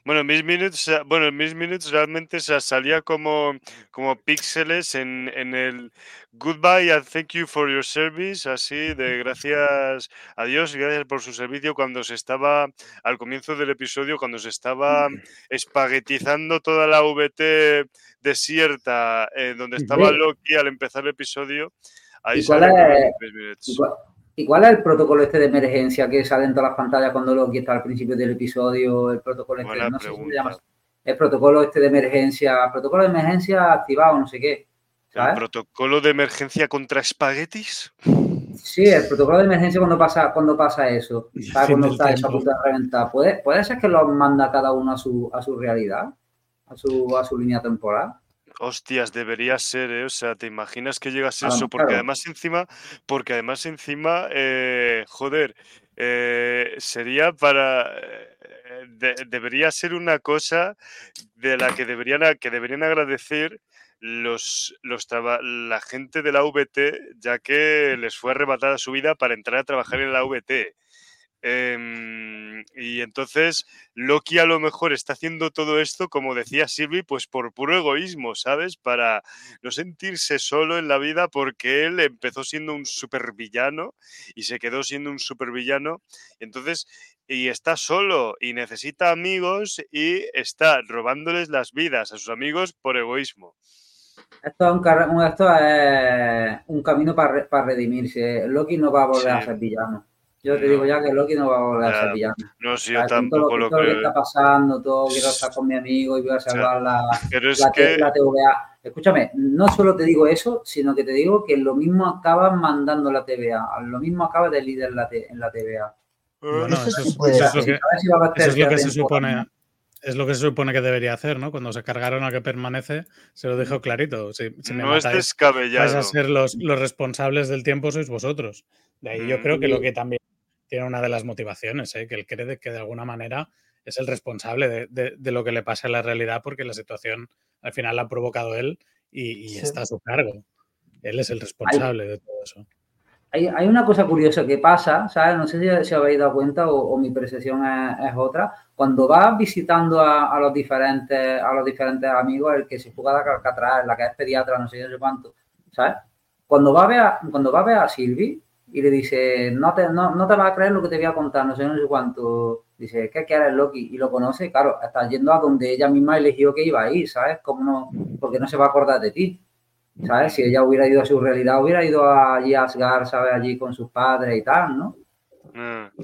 Bueno, mis minutes, bueno, mis minutes realmente o sea, salía como, como píxeles en, en el goodbye and thank you for your service, así de gracias a Dios y gracias por su servicio cuando se estaba, al comienzo del episodio, cuando se estaba espaguetizando toda la VT desierta, eh, donde estaba. Loki al empezar el episodio, ahí ¿Y cuál es- los mis minutes. ¿Y cuál, y cuál es el protocolo este de emergencia que sale en todas las pantallas cuando Loki está al principio del episodio? El protocolo este, Buena no sé si se llama. El protocolo este de emergencia, protocolo de emergencia activado, no sé qué. ¿El protocolo de emergencia contra espaguetis? Sí, el protocolo de emergencia cuando pasa, cuando pasa eso, ¿sabes? Cuando está eso a tiempo. punto de reventar. ¿Puede, puede ser que los manda cada uno a su, a su realidad, a su, a su línea temporal. Hostias, debería ser, ¿eh? O sea, ¿te imaginas que llegase Ah, eso? Porque además encima, porque además encima, eh, joder, eh, sería para, eh, de- debería ser una cosa de la que deberían, a- que deberían agradecer los, los traba- la gente de la VT, ya que les fue arrebatada su vida para entrar a trabajar en la VT. Em, y entonces Loki a lo mejor está haciendo todo esto, como decía Sylvie, pues por puro egoísmo, ¿sabes? Para no sentirse solo en la vida porque él empezó siendo un supervillano y se quedó siendo un supervillano. Entonces, y está solo y necesita amigos y está robándoles las vidas a sus amigos por egoísmo. Esto es un, carre- un- esto es un camino para, para redimirse. Loki no va a volver a ser villano. Yo te No. digo ya que Loki no va a volver a ser villano. No sé, yo tampoco lo todo lo que creo. está pasando, todo, quiero estar con mi amigo y voy a salvar la, Pero es la, que TVA. Escúchame, no solo te digo eso, sino que te digo que lo mismo acaba mandando la TVA, lo mismo acaba de líder en la, en la TVA. Bueno, Eso eso sí es, puede eso es ser. lo que, A ver si va a haber eso es lo que tercera se supone. Es lo que se supone que debería hacer, ¿no? Cuando se cargaron a que permanece, se lo dijo clarito. Si, si me no es matáis, vais descabellado. a ser los, los responsables del tiempo, sois vosotros. De ahí yo Mm. creo que lo que también tiene una de las motivaciones, ¿eh? que él cree que de alguna manera es el responsable de, de- de lo que le pasa en la realidad porque la situación al final la ha provocado él y, y Sí. está a su cargo. Él es el responsable de todo eso. hay, hay, una cosa curiosa que pasa, ¿sabes? No sé si, si habéis dado cuenta o, o mi percepción es, es, otra. Cuando vas visitando a, a, los diferentes a los diferentes amigos, el que se juega de Alcatraz, la que es pediatra, no sé, sé cuánto, ¿sabes? Cuando va a ver a, cuando va a, ver a Silvi y le dice, no te, no, no te vas a creer lo que te voy a contar, no sé, no sé cuánto, dice, ¿qué quieres, Loki? Y lo conoce, claro, está yendo a donde ella misma eligió que iba a ir, ¿sabes? ¿Cómo no? Porque no se va a acordar de ti. ¿sabes? Si ella hubiera ido a su realidad, hubiera ido allí a Asgard, ¿sabes? Allí con sus padres y tal, ¿no? Mm.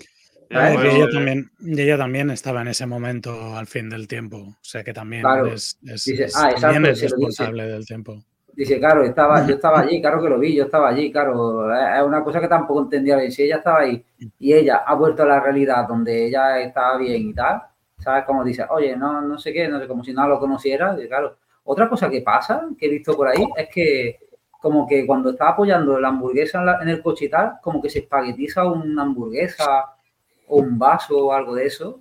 ¿sabes? Y ella, también, ella también estaba en ese momento al fin del tiempo, o sea que también claro. es, es, Dice, es- ah, exacto, también es responsable del tiempo. Dice, claro, estaba, yo estaba allí, claro que lo vi, yo estaba allí, claro, es una cosa que tampoco entendía bien. Si ella estaba ahí y ella ha vuelto a la realidad donde ella estaba bien y tal, ¿sabes? Como dice, oye, no, no sé qué, no sé, como si no lo conociera, y claro. Otra cosa que pasa, que he visto por ahí, es que como que cuando está apoyando la hamburguesa en, la- en el coche y tal, como que se espaguetiza una hamburguesa o un vaso o algo de eso.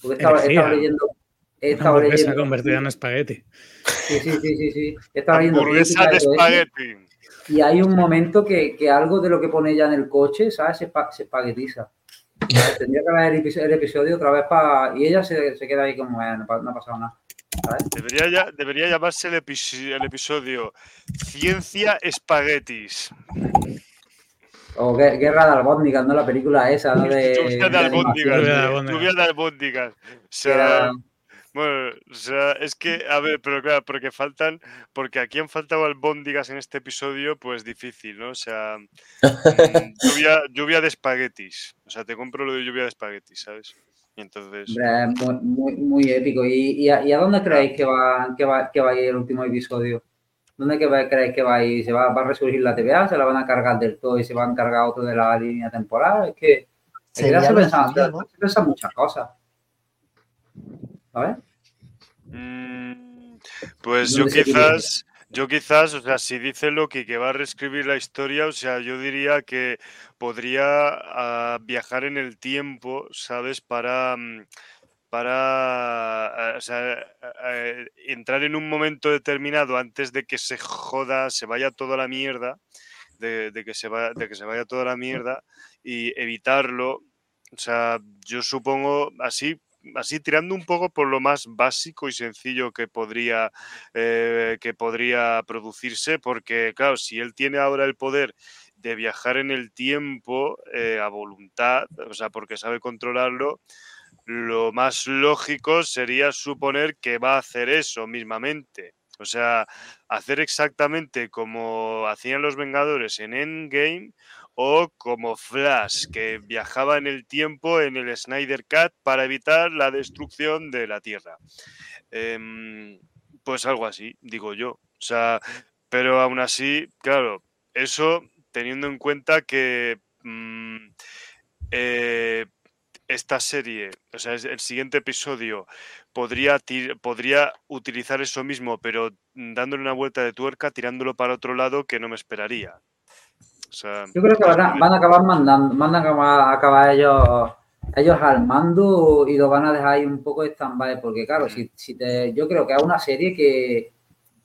Porque estaba leyendo... Una Estaba hamburguesa leyendo, convertida en espagueti. sí, sí, sí, sí, sí. Leyendo Hamburguesa crítica de espagueti. Y hay un momento que, que algo de lo que pone ella en el coche, ¿sabes? Se, se espaguetiza. Tendría que ver el, episodio, otra vez para... Y ella se, se queda ahí como, "Eh, no, ha pasado nada. ¿Sabes? Debería, ya- debería llamarse el, epi- el episodio Ciencia Espaguetis. O Gue- Guerra de Albóndigas, ¿no? La película esa, ¿no? De, Lluvia de albóndigas. Lluvia de tío, albóndigas. Lluvia de albóndigas. O sea, era- bueno, o sea, es que, a ver, pero claro, porque faltan, porque aquí han faltado albóndigas en este episodio, pues difícil, ¿no? O sea, mm, lluvia, lluvia de espaguetis. O sea, te compro lo de lluvia de espaguetis, ¿sabes? Y entonces, muy, muy, muy épico. ¿Y, y, a, y a dónde creéis que va, que, va, que va a ir el último episodio? ¿Dónde que va- creéis que va a ir? ¿Se va, va a resurgir la TVA? ¿Se la van a cargar del todo y se va a encargar otro de la línea temporal? Es que, que se lo pensan, suyo, ¿no? muchas cosas. ¿Sabes? Mm, Pues yo quizás, yo quizás, o sea, si dice Loki que va a reescribir la historia, o sea, yo diría que podría ah, viajar en el tiempo, ¿sabes? Para, mm, para, ah, o sea, ah, eh, entrar en un momento determinado antes de que se joda, se vaya toda la mierda, de, de que se va, de que se vaya toda la mierda y evitarlo. O sea, yo supongo así, así tirando un poco por lo más básico y sencillo que podría, eh, que podría producirse, porque claro, si él tiene ahora el poder de viajar en el tiempo eh, a voluntad, o sea, porque sabe controlarlo, lo más lógico sería suponer que va a hacer eso mismamente. O sea, hacer exactamente como hacían los Vengadores en Endgame o como Flash, que viajaba en el tiempo en el Snyder Cut para evitar la destrucción de la Tierra. Em, pues algo así, digo yo. O sea, pero aún así, claro, eso teniendo en cuenta que mm, eh, esta serie, o sea, el siguiente episodio podría, podría utilizar eso mismo, pero dándole una vuelta de tuerca, tirándolo para otro lado que no me esperaría. O sea, Yo creo que van a, es- van a acabar mandando, van a acabar, ellos, ellos al mando y lo van a dejar ahí un poco de stand-by, porque claro, si, si te, yo creo que es una serie que,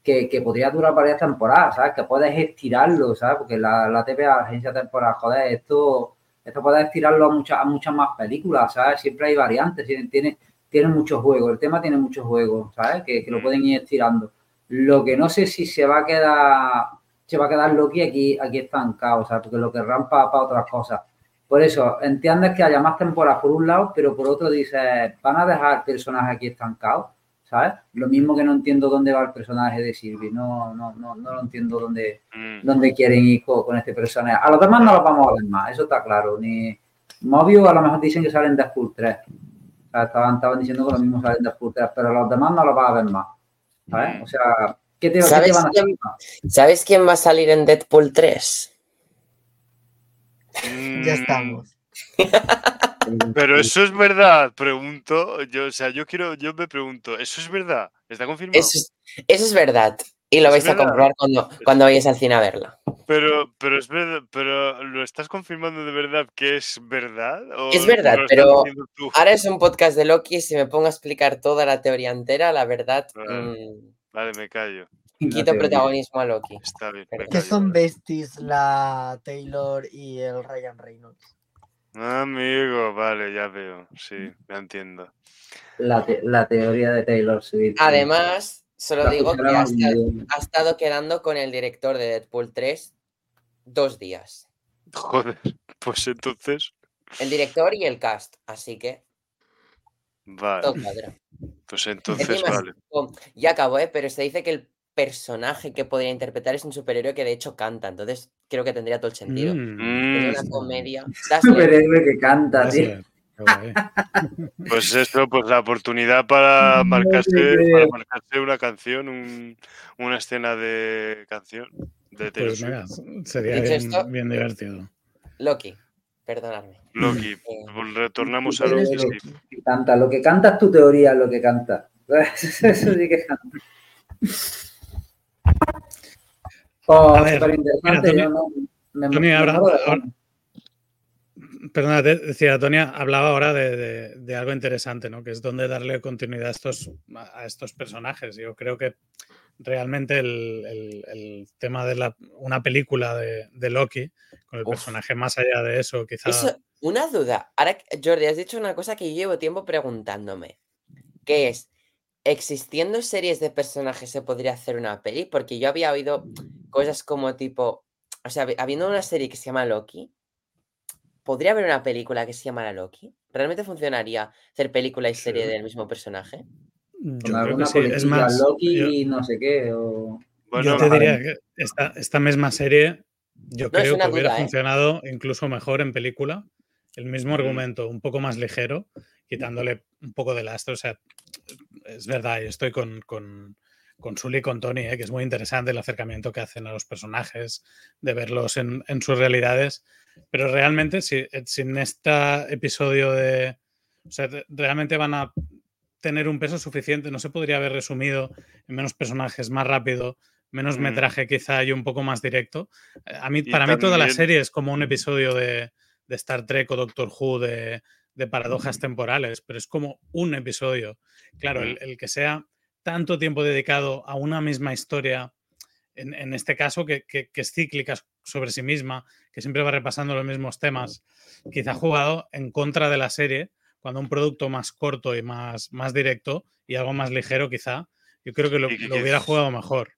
que, que podría durar varias temporadas, ¿sabes? Que puedes estirarlo, ¿sabes? Porque la, la TVA, la agencia temporal, joder, esto, esto puedes estirarlo a muchas, a muchas más películas, ¿sabes? Siempre hay variantes, tiene, tiene, tiene muchos juegos, el tema tiene muchos juegos, ¿sabes? Que, que lo Mm. pueden ir estirando. Lo que no sé si se va a quedar se va a quedar Loki aquí, aquí estancado, ¿sabes? Porque lo querrán para otras cosas. Por eso, entiendes que haya más temporadas por un lado, pero por otro dices, van a dejar personajes aquí estancados, ¿sabes? Lo mismo que no entiendo dónde va el personaje de Sylvie, no, no, no, no lo entiendo dónde, mm, dónde quieren ir con, con este personaje. A los demás no los vamos a ver más, eso está claro. Ni Mobius a lo mejor dicen que salen de Deadpool 3. O sea, estaban, estaban diciendo que lo mismo salen de Deadpool 3, pero a los demás no los vas a ver más. ¿Sabes? O sea, ¿qué te, qué te ¿Sabes a quién- ¿Sabes quién va a salir en Deadpool 3? Ya mm, estamos. Pero eso es verdad, pregunto, yo, o sea, yo quiero, yo me pregunto, ¿eso es verdad? ¿Está confirmado? Eso es, eso es verdad. Y lo vais a comprobar cuando, cuando vayáis al cine a verla. Pero, pero es verdad, pero ¿lo estás confirmando de verdad que es verdad? ¿O Es verdad, pero? Ahora es un podcast de Loki. Si me pongo a explicar toda la teoría entera, la verdad. Mm, Vale, me callo. Quito protagonismo a Loki. Está bien. Me callo. son besties la Taylor y el Ryan Reynolds. Amigo, vale, ya veo. Sí, ya entiendo. La, te- la teoría de Taylor Swift. Además, solo La digo que ha estado, día. ha estado quedando con el director de Deadpool 3 dos días. Joder, pues entonces, El director y el cast, así que vale. todo cuadra. Pues entonces, Encima, vale. ya acabó, ¿eh? pero se dice que el personaje que podría interpretar es un superhéroe que de hecho canta, entonces creo que tendría todo el sentido. Mm, Mm, Es una comedia. Dazzler, Superhéroe que canta, tío. Pues eso, pues la oportunidad para marcarse, para marcarse una canción, un- una escena de canción de Taylor Pues mira, sería Dicho bien, esto- bien divertido. Loki, perdonadme. Loki. Eh, Pues retornamos a Loki. sí. Canta, lo que canta es tu teoría, lo que canta. Eso sí que canta. Oh, A ver, súper interesante. mira, yo no- me- Tony, me ahora-. Perdona, decía, Tonia hablaba ahora de, de- de algo interesante, ¿no? Que es donde darle continuidad a estos, a estos personajes. Yo creo que realmente el, el- el tema de la, una película de, de Loki, con el Uf. personaje más allá de eso, quizá. Eso, una duda. Ahora, Jordi, has dicho una cosa que yo llevo tiempo preguntándome. Que es, ¿existiendo series de personajes se podría hacer una peli? Porque yo había oído cosas como tipo, o sea, habi- habiendo una serie que se llama Loki, ¿podría haber una película que se llamara Loki? ¿Realmente funcionaría hacer película y serie Sí. del mismo personaje? Yo Con creo que sí. Es más, Loki yo, y no sé qué. O... Bueno, yo te diría que esta, esta misma serie, yo No, creo que hubiera ¿eh? funcionado incluso mejor en película. El mismo Mm. argumento, un poco más ligero, quitándole un poco de lastre. O sea, es verdad, yo estoy con, con, con Sully y con Tony, ¿eh? que es muy interesante el acercamiento que hacen a los personajes, de verlos en, en sus realidades. Pero realmente, si, sin este episodio de. O sea, re- realmente van a tener un peso suficiente. No se podría haber resumido en menos personajes, más rápido, menos Mm. metraje quizá y un poco más directo. Eh, A mí, Y para mí toda la serie es como un episodio de, de Star Trek o Doctor Who de, de paradojas temporales, pero es como un episodio. Claro, el, Mm. el que sea tanto tiempo dedicado a una misma historia, en, en este caso que, que- que es cíclica sobre sí misma, que siempre va repasando los mismos temas, quizá jugado en contra de la serie, cuando un producto más corto y más, más directo y algo más ligero quizá, yo creo que lo, que- lo hubiera jugado mejor.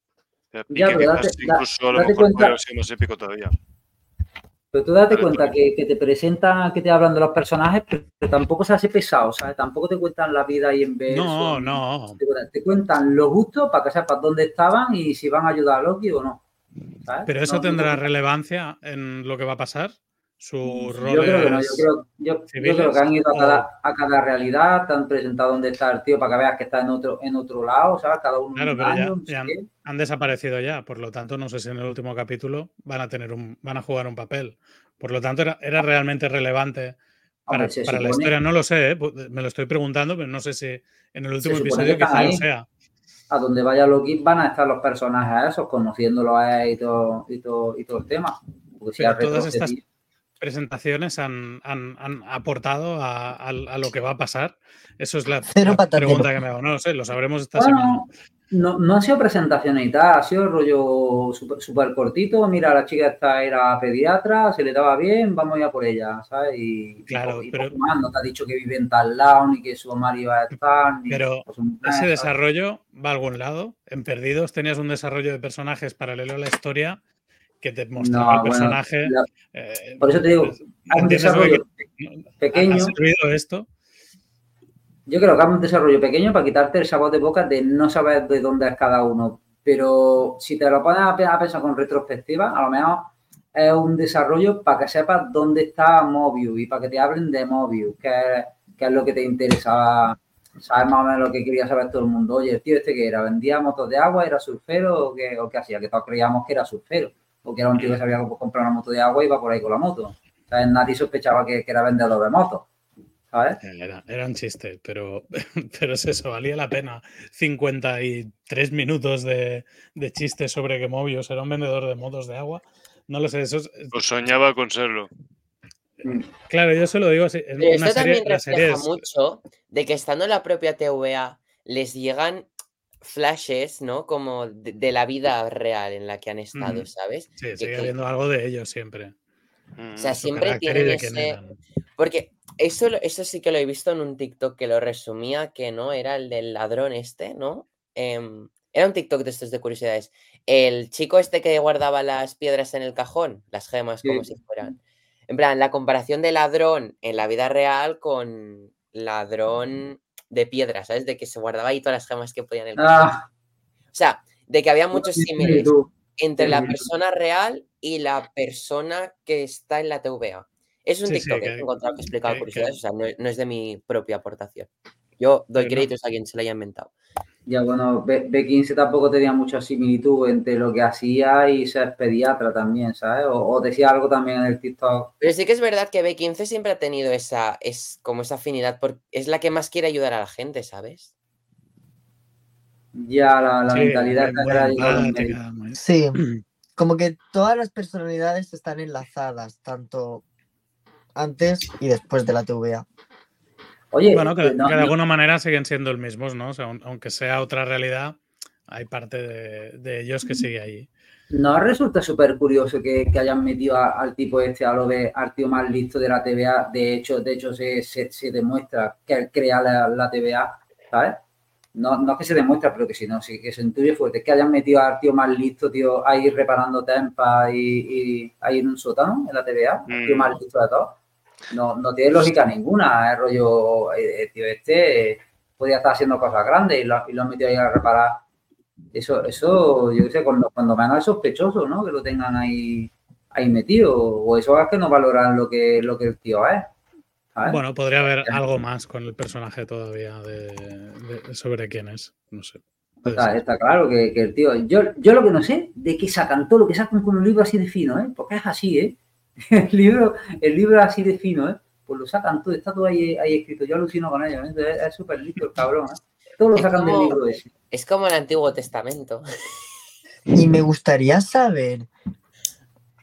y Ya, que pero date- da- incluso a lo date mejor cuenta- podría ser más épico todavía. Pero tú date cuenta que, que te presentan, que te hablan de los personajes, pero tampoco se hace pesado, ¿sabes? Tampoco te cuentan la vida y en verso. No, no. Te, cuentan- te cuentan los gustos para que sepas dónde estaban y si van a ayudar a Loki o no. ¿sabes? Pero eso No- tendrá relevancia en lo que va a pasar. Sus roles. Yo creo que no, yo creo, yo- yo civiles creo que han ido a cada, a cada realidad, te han presentado dónde está el tío para que veas que está en otro, en otro lado, ¿sabes? Cada uno Claro, un pero ya- año, han desaparecido ya, por lo tanto, no sé si en el último capítulo van a tener un, van a jugar un papel. Por lo tanto, era, era realmente relevante para, Hombre, se para la historia. No lo sé, ¿eh? Me lo estoy preguntando, pero no sé si en el último episodio que quizá lo sea. a donde vaya Loki van a estar los personajes esos, conociéndolos a y todo, y todo, y todo el tema. Porque si todas estas presentaciones han, han- han aportado a, a- a lo que va a pasar. Eso es la, Cero la pregunta que me hago. No lo sé, lo sabremos esta semana. No, no ha sido presentaciones y tal, ha sido rollo súper cortito. Mira, la chica esta era pediatra, se le daba bien, vamos a ir a por ella, ¿sabes? Y, Claro, y, pero- más, no te ha dicho que vive en tal lado, ni que su Mario va a estar, ni Pero Ese ¿sabes? desarrollo va a algún lado. En Perdidos tenías un desarrollo de personajes paralelo a la historia que te mostraba No, el bueno, personaje. la- eh, por eso te digo, pues, hay un ¿entiendes lo que desarrollo pequeño. ¿Ha servido esto? Yo creo que es un desarrollo pequeño para quitarte el sabor de boca de no saber de dónde es cada uno. Pero si te lo pones a pe- a pensar con retrospectiva, a lo mejor es un desarrollo para que sepas dónde está Mobius y para que te hablen de Mobius, que es, que es lo que te interesaba saber más o menos lo que quería saber todo el mundo. Oye, el tío este que era, vendía motos de agua, era surfero o qué, o qué hacía, que todos creíamos que era surfero, o que era un tío que sabía cómo comprar una moto de agua y iba por ahí con la moto. ¿Sabes? Nadie sospechaba que, que era vendedor de motos. ¿Sabes? Era, era un chiste, pero, pero es eso, valía la pena. 53 minutos de, de chistes sobre que Mobius era un vendedor de motos de agua. No lo sé, eso es, Pues soñaba con serlo. Claro, yo se lo digo así. es Pero una esto serie- también la serie refleja es- mucho de que estando en la propia TVA les llegan flashes, ¿no? Como de, de la vida real en la que han estado. ¿sabes? Sí, Que- sigue que- habiendo algo de ellos siempre. Mm. o sea, su siempre tienen ese... eran. Porque eso, eso sí que lo he visto en un TikTok que lo resumía, que no era el del ladrón este, ¿no? Em, era un TikTok de estos de curiosidades. El chico este que guardaba las piedras en el cajón, las gemas como Sí. si fueran. En plan, la comparación de ladrón en la vida real con ladrón de piedras, ¿sabes? De que se guardaba ahí todas las gemas que podían en el. Ah, O sea, de que había muchos símiles entre la persona real y la persona que está en la TVA. Es un Sí, TikTok eh, que- he encontrado que explicaba que- curiosidades, o sea, no, no es de mi propia aportación. Yo doy Sí, ¿no? créditos a quien se lo haya inventado. Ya bueno, B- B15 tampoco tenía mucha similitud entre lo que hacía y ser pediatra también, ¿sabes? O, o decía algo también en el TikTok. Pero sí que es verdad que B15 siempre ha tenido esa, es como esa afinidad, porque es la que más quiere ayudar a la gente, ¿sabes? Ya la, la Sí, mentalidad que era muy- Sí, como que todas las personalidades están enlazadas, tanto antes y después de la TVA. Oye, Bueno, que, eh, no- que de no- alguna manera siguen siendo el mismos, ¿no? O sea, aun- aunque sea otra realidad, hay parte de, de ellos que sigue ahí. ¿No resulta súper curioso que, que hayan metido a- al tipo este, a lo de al tío más listo de la TVA? De hecho, de hecho se, se- se demuestra que él crea la, la TVA, ¿sabes? No, no es que se demuestra, pero que si no, sí que se intuye fuerte. Que hayan metido al tío más listo, tío, ahí reparando tempas y, y ahí en un sótano, en la TVA, el tío Mm. más listo de todos. No, no tiene lógica ninguna, el rollo, eh, el tío este eh, podía estar haciendo cosas grandes y lo, y lo han metido ahí a reparar. Eso, eso, yo qué sé, cuando, cuando menos es sospechoso, ¿no? Que lo tengan ahí, ahí metido. O eso es que no valoran lo que, lo que el tío es. ¿sabes? Bueno, podría haber algo más con el personaje todavía de, de- sobre quién es. No sé. Está, está claro que, que el tío. Yo, yo lo que no sé, de que sacan todo lo que sacan con un libro así de fino, ¿eh? Porque es así, ¿eh? El libro, el libro es así de fino, ¿eh? Pues lo sacan todo, está todo ahí, ahí escrito. Yo alucino con ello, ¿eh? Es súper listo el cabrón, ¿eh? Todo lo Es sacan del como- libro ese. Es como el Antiguo Testamento. Y me gustaría saber,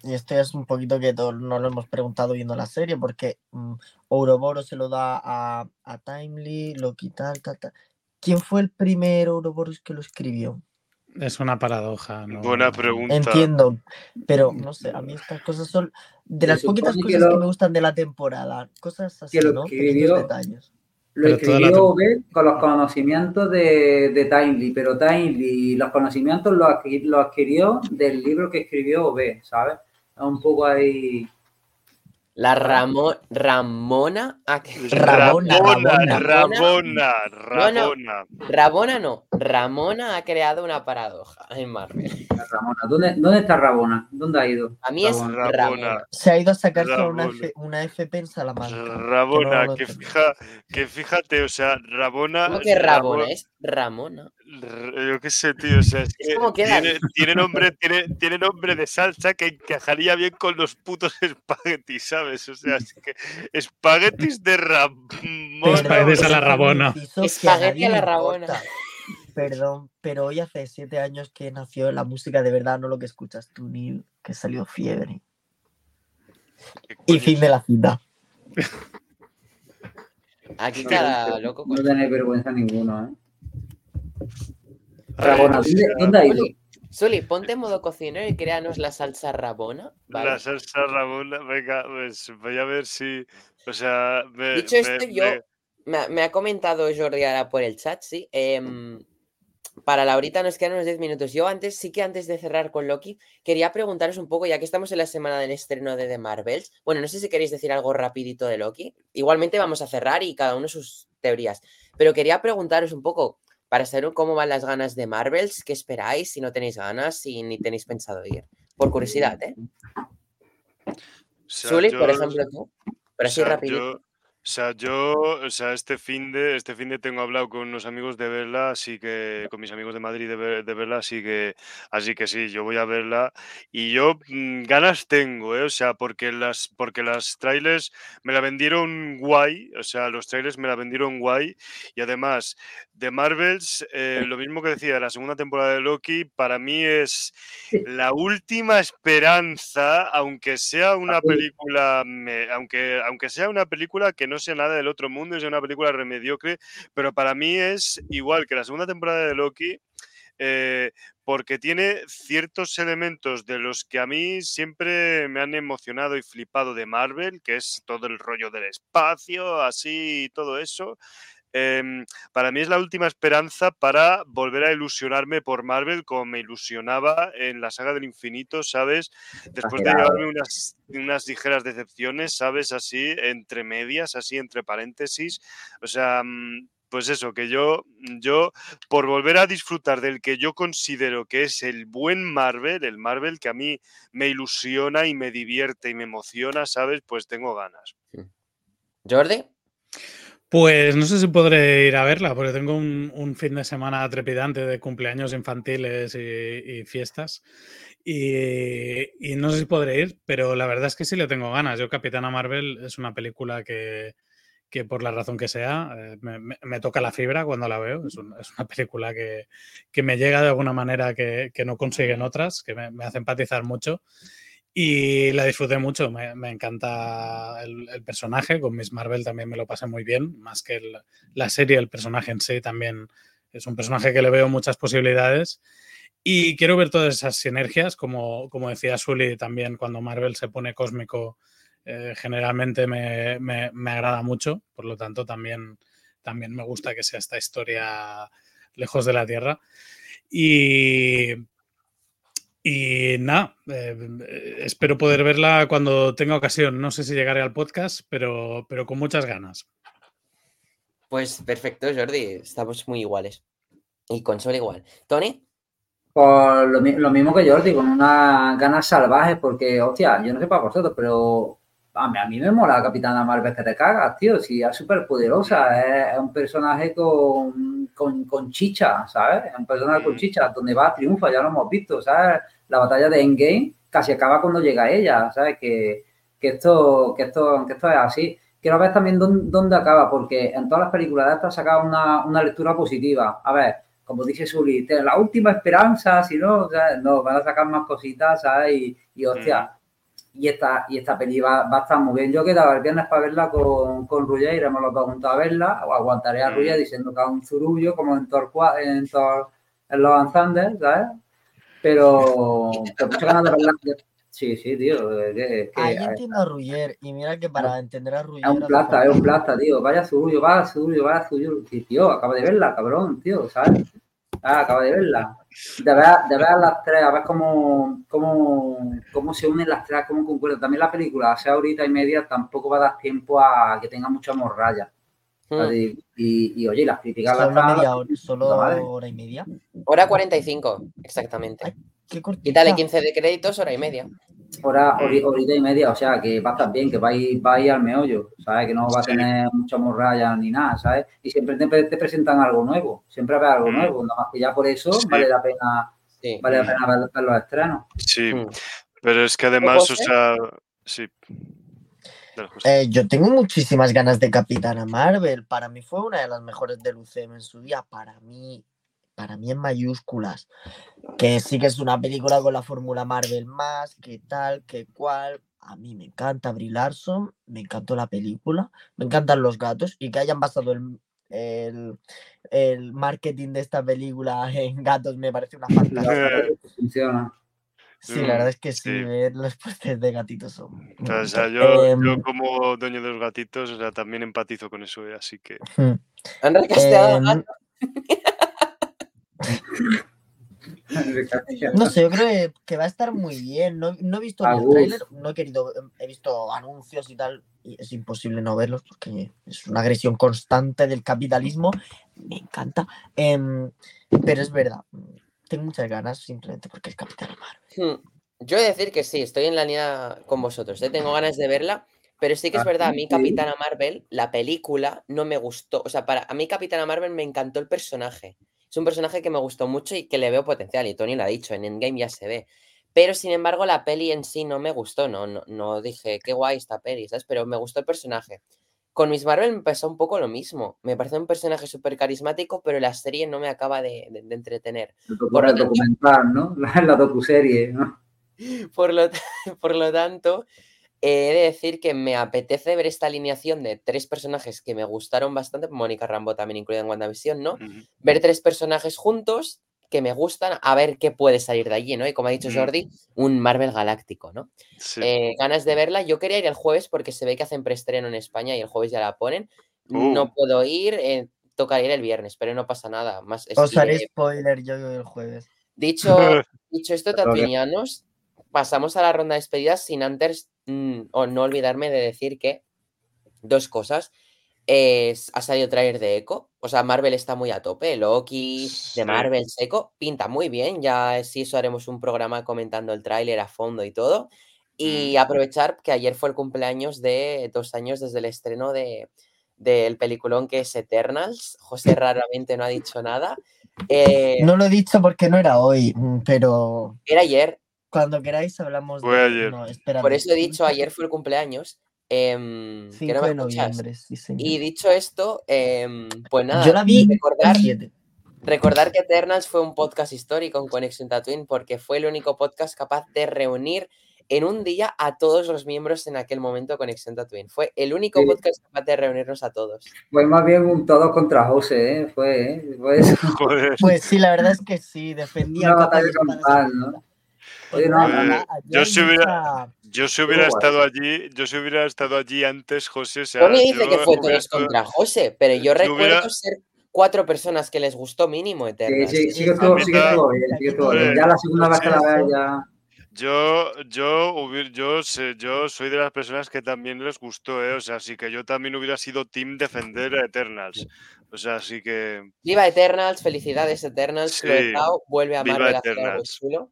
y esto es un poquito que todo- no lo hemos preguntado viendo la serie, porque mm, Ouroboros se lo da a, a Timely, Loki tal, tal, tal. ¿Quién fue el primer Ouroboros que lo escribió? Es una paradoja. ¿no? Buena pregunta. Entiendo, pero no sé, a mí estas cosas son de las poquitas que cosas que, lo- me gustan de la temporada, cosas así, lo ¿no? escribió- detalles. Lo escribió con los conocimientos de, de Timely, pero Timely los conocimientos los adqui- los adquirió del libro que escribió Obed, ¿sabes? Es un poco ahí. La Ramo- Ramona. ah, que- Rabona, Rabona, Rabona. Rabona, No, no. Ramona ha creado una paradoja en Marvel. Ramona. ¿Dónde, dónde está Rabona? ¿Dónde ha ido? A mí es. Ramona. Se ha ido a sacarse una. F- una FP en Salamanca. que Rabona, no lo que, fija, que fíjate, o sea, Rabona. ¿Cómo que Rabona? Rabo- Es Ramona. Yo qué sé, tío, o sea, es Es que como queda. tiene, tiene nombre, tiene, tiene nombre de salsa que encajaría bien con los putos espaguetis, ¿sabes? O sea, es que espaguetis de Ramona. Espaguetis a la Rabona. Espagueti a la Rabona. Perdón, pero hoy hace siete años que nació la música de verdad, no lo que escuchas tú, ni que salió fiebre. ¿Qué Y fin de la cita. Aquí No, cada no, loco No con... tenéis vergüenza ninguno, ¿eh? Rabona, o ¿dónde, sea, dónde ha ido? Suli, ponte en modo cocinero y créanos la salsa Rabona. ¿vale? La salsa Rabona, venga, pues voy a ver si. O sea, me, Dicho me- esto, yo me- me, ha- me ha comentado Jordi ahora por el chat, sí. em, para la horita nos quedan unos 10 minutos. Yo antes, sí que antes de cerrar con Loki, quería preguntaros un poco, ya que estamos en la semana del estreno de The Marvels. Bueno, no sé si queréis decir algo rapidito de Loki. Igualmente vamos a cerrar y cada uno sus teorías. Pero quería preguntaros un poco, para saber cómo van las ganas de Marvels, qué esperáis, si no tenéis ganas, si ni tenéis pensado ir. Por curiosidad, ¿eh? o sea, Zuli, yo- por ejemplo, tú. Pero o así sea, yo- o sea, yo, o sea, este fin de, este fin de tengo hablado con unos amigos de verla, así que, con mis amigos de Madrid de, ver- de verla, así que, así que sí, yo voy a verla. Y yo mm, ganas tengo, ¿eh? O sea, porque las, porque las trailers me la vendieron guay, o sea, los trailers me la vendieron guay. Y además de Marvels, eh, lo mismo que decía de la segunda temporada de Loki, para mí es la última esperanza, aunque sea una película, me- aunque, aunque sea una película que no no sea nada del otro mundo, es una película remediocre, pero para mí es igual que la segunda temporada de Loki. Eh, porque tiene ciertos elementos de los que a mí siempre me han emocionado y flipado de Marvel, que es todo el rollo del espacio, así y todo eso. Em, para mí es la última esperanza para volver a ilusionarme por Marvel como me ilusionaba en la saga del infinito, ¿sabes? Después de llevarme unas, unas ligeras decepciones, ¿sabes? Así, entre medias, así, entre paréntesis. O sea, mm, pues eso, que yo, yo, por volver a disfrutar del que yo considero que es el buen Marvel, el Marvel que a mí me ilusiona y me divierte y me emociona, ¿sabes? Pues tengo ganas. Jordi. Pues no sé si podré ir a verla, porque tengo un, fin de semana trepidante de cumpleaños infantiles y, fiestas. Y, no sé si podré ir, pero la verdad es que sí le tengo ganas. Yo, Capitana Marvel, es una película que, por la razón que sea, eh, me, toca la fibra cuando la veo. Es, una película que, me llega de alguna manera que, no consiguen otras, que me, me hace empatizar mucho. Y la disfruté mucho, me, encanta el, personaje, con Miss Marvel también me lo pasé muy bien, más que la serie, el personaje en sí también es un personaje que le veo muchas posibilidades. Y quiero ver todas esas sinergias, como, como decía Sully también, cuando Marvel se pone cósmico, eh, generalmente me, me, me, agrada mucho, por lo tanto también, también me gusta que sea esta historia lejos de la Tierra. Y y nada, eh, espero poder verla cuando tenga ocasión. No sé si llegaré al podcast, pero, pero con muchas ganas. Pues perfecto, Jordi. Estamos muy iguales. Y con Sol igual. ¿Tony? Pues lo, mismo que Jordi, con unas ganas salvajes, porque, hostia, yo no sé para vosotros, pero a mí, a mí me mola la Capitana Marvel que te cagas, tío. Si es súper poderosa, es, un personaje con, con, chicha, ¿sabes? Es un personaje con chicha, donde va, triunfa, ya lo hemos visto, ¿sabes? La batalla de Endgame casi acaba cuando llega ella, ¿sabes? Que, esto, que, esto, que esto es así. Quiero ver también dónde, acaba, porque en todas las películas de estas sacado una, una lectura positiva. A ver, como dice Sully, la última esperanza, si no, no, van a sacar más cositas, ¿sabes? Y, y hostia, y esta, y esta peli va, a estar muy bien. Yo quedaba el viernes para verla con, con Rulla, iremos los dos juntos a verla, o aguantaré a Rulla diciendo que es un zurullo, como en Thor, en, Thor, en los Anzandes, ¿sabes? Pero, pero muchas ganas de hablar. Sí, sí, tío. Que, que, Ahí entiendo a Ruller, y mira que para entender a Ruller. Es un plata, es un plata, tío. Vaya suyo, vaya suyo, vaya suyo. tío, acaba de verla, cabrón, tío, ¿sabes? Ah, acaba de verla. De ver, de ver las tres, a ver cómo, cómo, cómo se unen las tres, cómo concuerdan. También la película, sea ahorita y media, tampoco va a dar tiempo a que tenga mucha morralla. Hmm. Y, y, oye, las críticas solo las media hora, solo hora y media. Hora 45, exactamente. y dale 15 de créditos, hora y media. Hora, horita y media, o sea, que va a estar bien, que va a ir, va a ir al meollo, ¿sabes? Que no va a tener mucha morralla ni nada, ¿sabes? Y siempre te, presentan algo nuevo, siempre va algo hmm. nuevo, nada más que ya por eso vale la pena vale la pena ver, los estrenos. Sí, hmm. pero es que además, o sea, sí. Eh, yo tengo muchísimas ganas de Capitana Marvel. Para mí fue una de las mejores del UCM en su día. Para mí, para mí en mayúsculas. Que sí que es una película con la fórmula Marvel más, que tal, que cual. A mí me encanta Brie Larson, me encantó la película, me encantan los gatos y que hayan basado el, el, el marketing de esta película en gatos me parece una fantasía. Funciona. Sí, la verdad es que sí, ver los postes de gatitos son. O sea, yo, em, como dueño de los gatitos, o sea, también empatizo con eso, eh, así que. Eh, no sé, yo creo que va a estar muy bien. No, he visto el tráiler, no he querido, he visto anuncios y tal, y es imposible no verlos porque es una agresión constante del capitalismo. Me encanta. Em, pero es verdad, tengo muchas ganas simplemente porque es Capitán Marvel. Hmm. Yo he de decir que sí, estoy en la línea con vosotros. ¿eh? Tengo ganas de verla, pero sí que es ah, verdad, a mí Capitana Marvel, la película, no me gustó. O sea, para a mí Capitana Marvel me encantó el personaje. Es un personaje que me gustó mucho y que le veo potencial. Y Tony lo ha dicho, en Endgame ya se ve. Pero sin embargo, la peli en sí no me gustó. No, no, no dije, qué guay esta peli, ¿sabes? Pero me gustó el personaje. Con Miss Marvel me pasó un poco lo mismo. Me parece un personaje súper carismático, pero la serie no me acaba de, entretener. Por lo documental, ¿no? La, la docuserie, ¿no? Por lo, por lo tanto, he de decir que me apetece ver esta alineación de tres personajes que me gustaron bastante, Mónica Rambo también incluida en WandaVision, ¿no? Ver tres personajes juntos que me gustan, a ver qué puede salir de allí, ¿no? Y como ha dicho. Jordi, un Marvel galáctico, ¿no? Sí. Eh, ganas de verla. Yo quería ir el jueves porque se ve que hacen preestreno en España y el jueves ya la ponen. Uh. No puedo ir, eh, toca ir el viernes, pero no pasa nada. Más, es- Os haré eh, spoiler yo el jueves. dicho, dicho esto, que- tatuinianos, pasamos a la ronda de despedidas sin antes mm, o no olvidarme de decir que dos cosas. Es- ha salido trailer de Echo, o sea, Marvel está muy a tope, Loki, Sí. de Marvel, Echo, pinta muy bien, ya sí, eso haremos un programa comentando el tráiler a fondo y todo. Y Mm. aprovechar que ayer fue el cumpleaños de dos años desde el estreno de del peliculón que es Eternals. José raramente no ha dicho nada. Eh, No lo he dicho porque no era hoy, mm, pero Era ayer, cuando queráis hablamos Fue de... ayer. No, por eso he dicho ayer fue el cumpleaños. Que 5 no me de noviembre, sí, señor. Y dicho esto, em, pues nada, Yo la vi recordar, el 7. recordar que Eternals fue un podcast histórico en Conexión Tatooine porque fue el único podcast capaz de reunir en un día a todos los miembros en aquel momento de Conexión Tatooine. Fue el único Sí. podcast capaz de reunirnos a todos. Fue más bien un todos contra José, ¿eh? Fue, ¿eh? Fue eso. Joder. Pues sí, la verdad es que sí, defendía. Oye, no, eh, yo si hubiera- Yo si hubiera estado allí, yo si hubiera estado allí antes, José, o sea, Tony dice yo que fue todos estado- contra José, pero yo recuerdo hubiera- ser cuatro personas que les gustó mínimo Sí, Eternals. sí, sí que Sí, estuvo, sí, sí que sí. bien, sí que estuvo bien. Ya la segunda vez que la veo ya... Yo, yo, yo, sé, yo soy de las personas que también les gustó, ¿eh? O sea, así que yo también hubiera sido team defender a Eternals. O sea, así que Viva Eternals, felicidades Eternals, Sí, vuelve a Marvel a hacer algo chulo.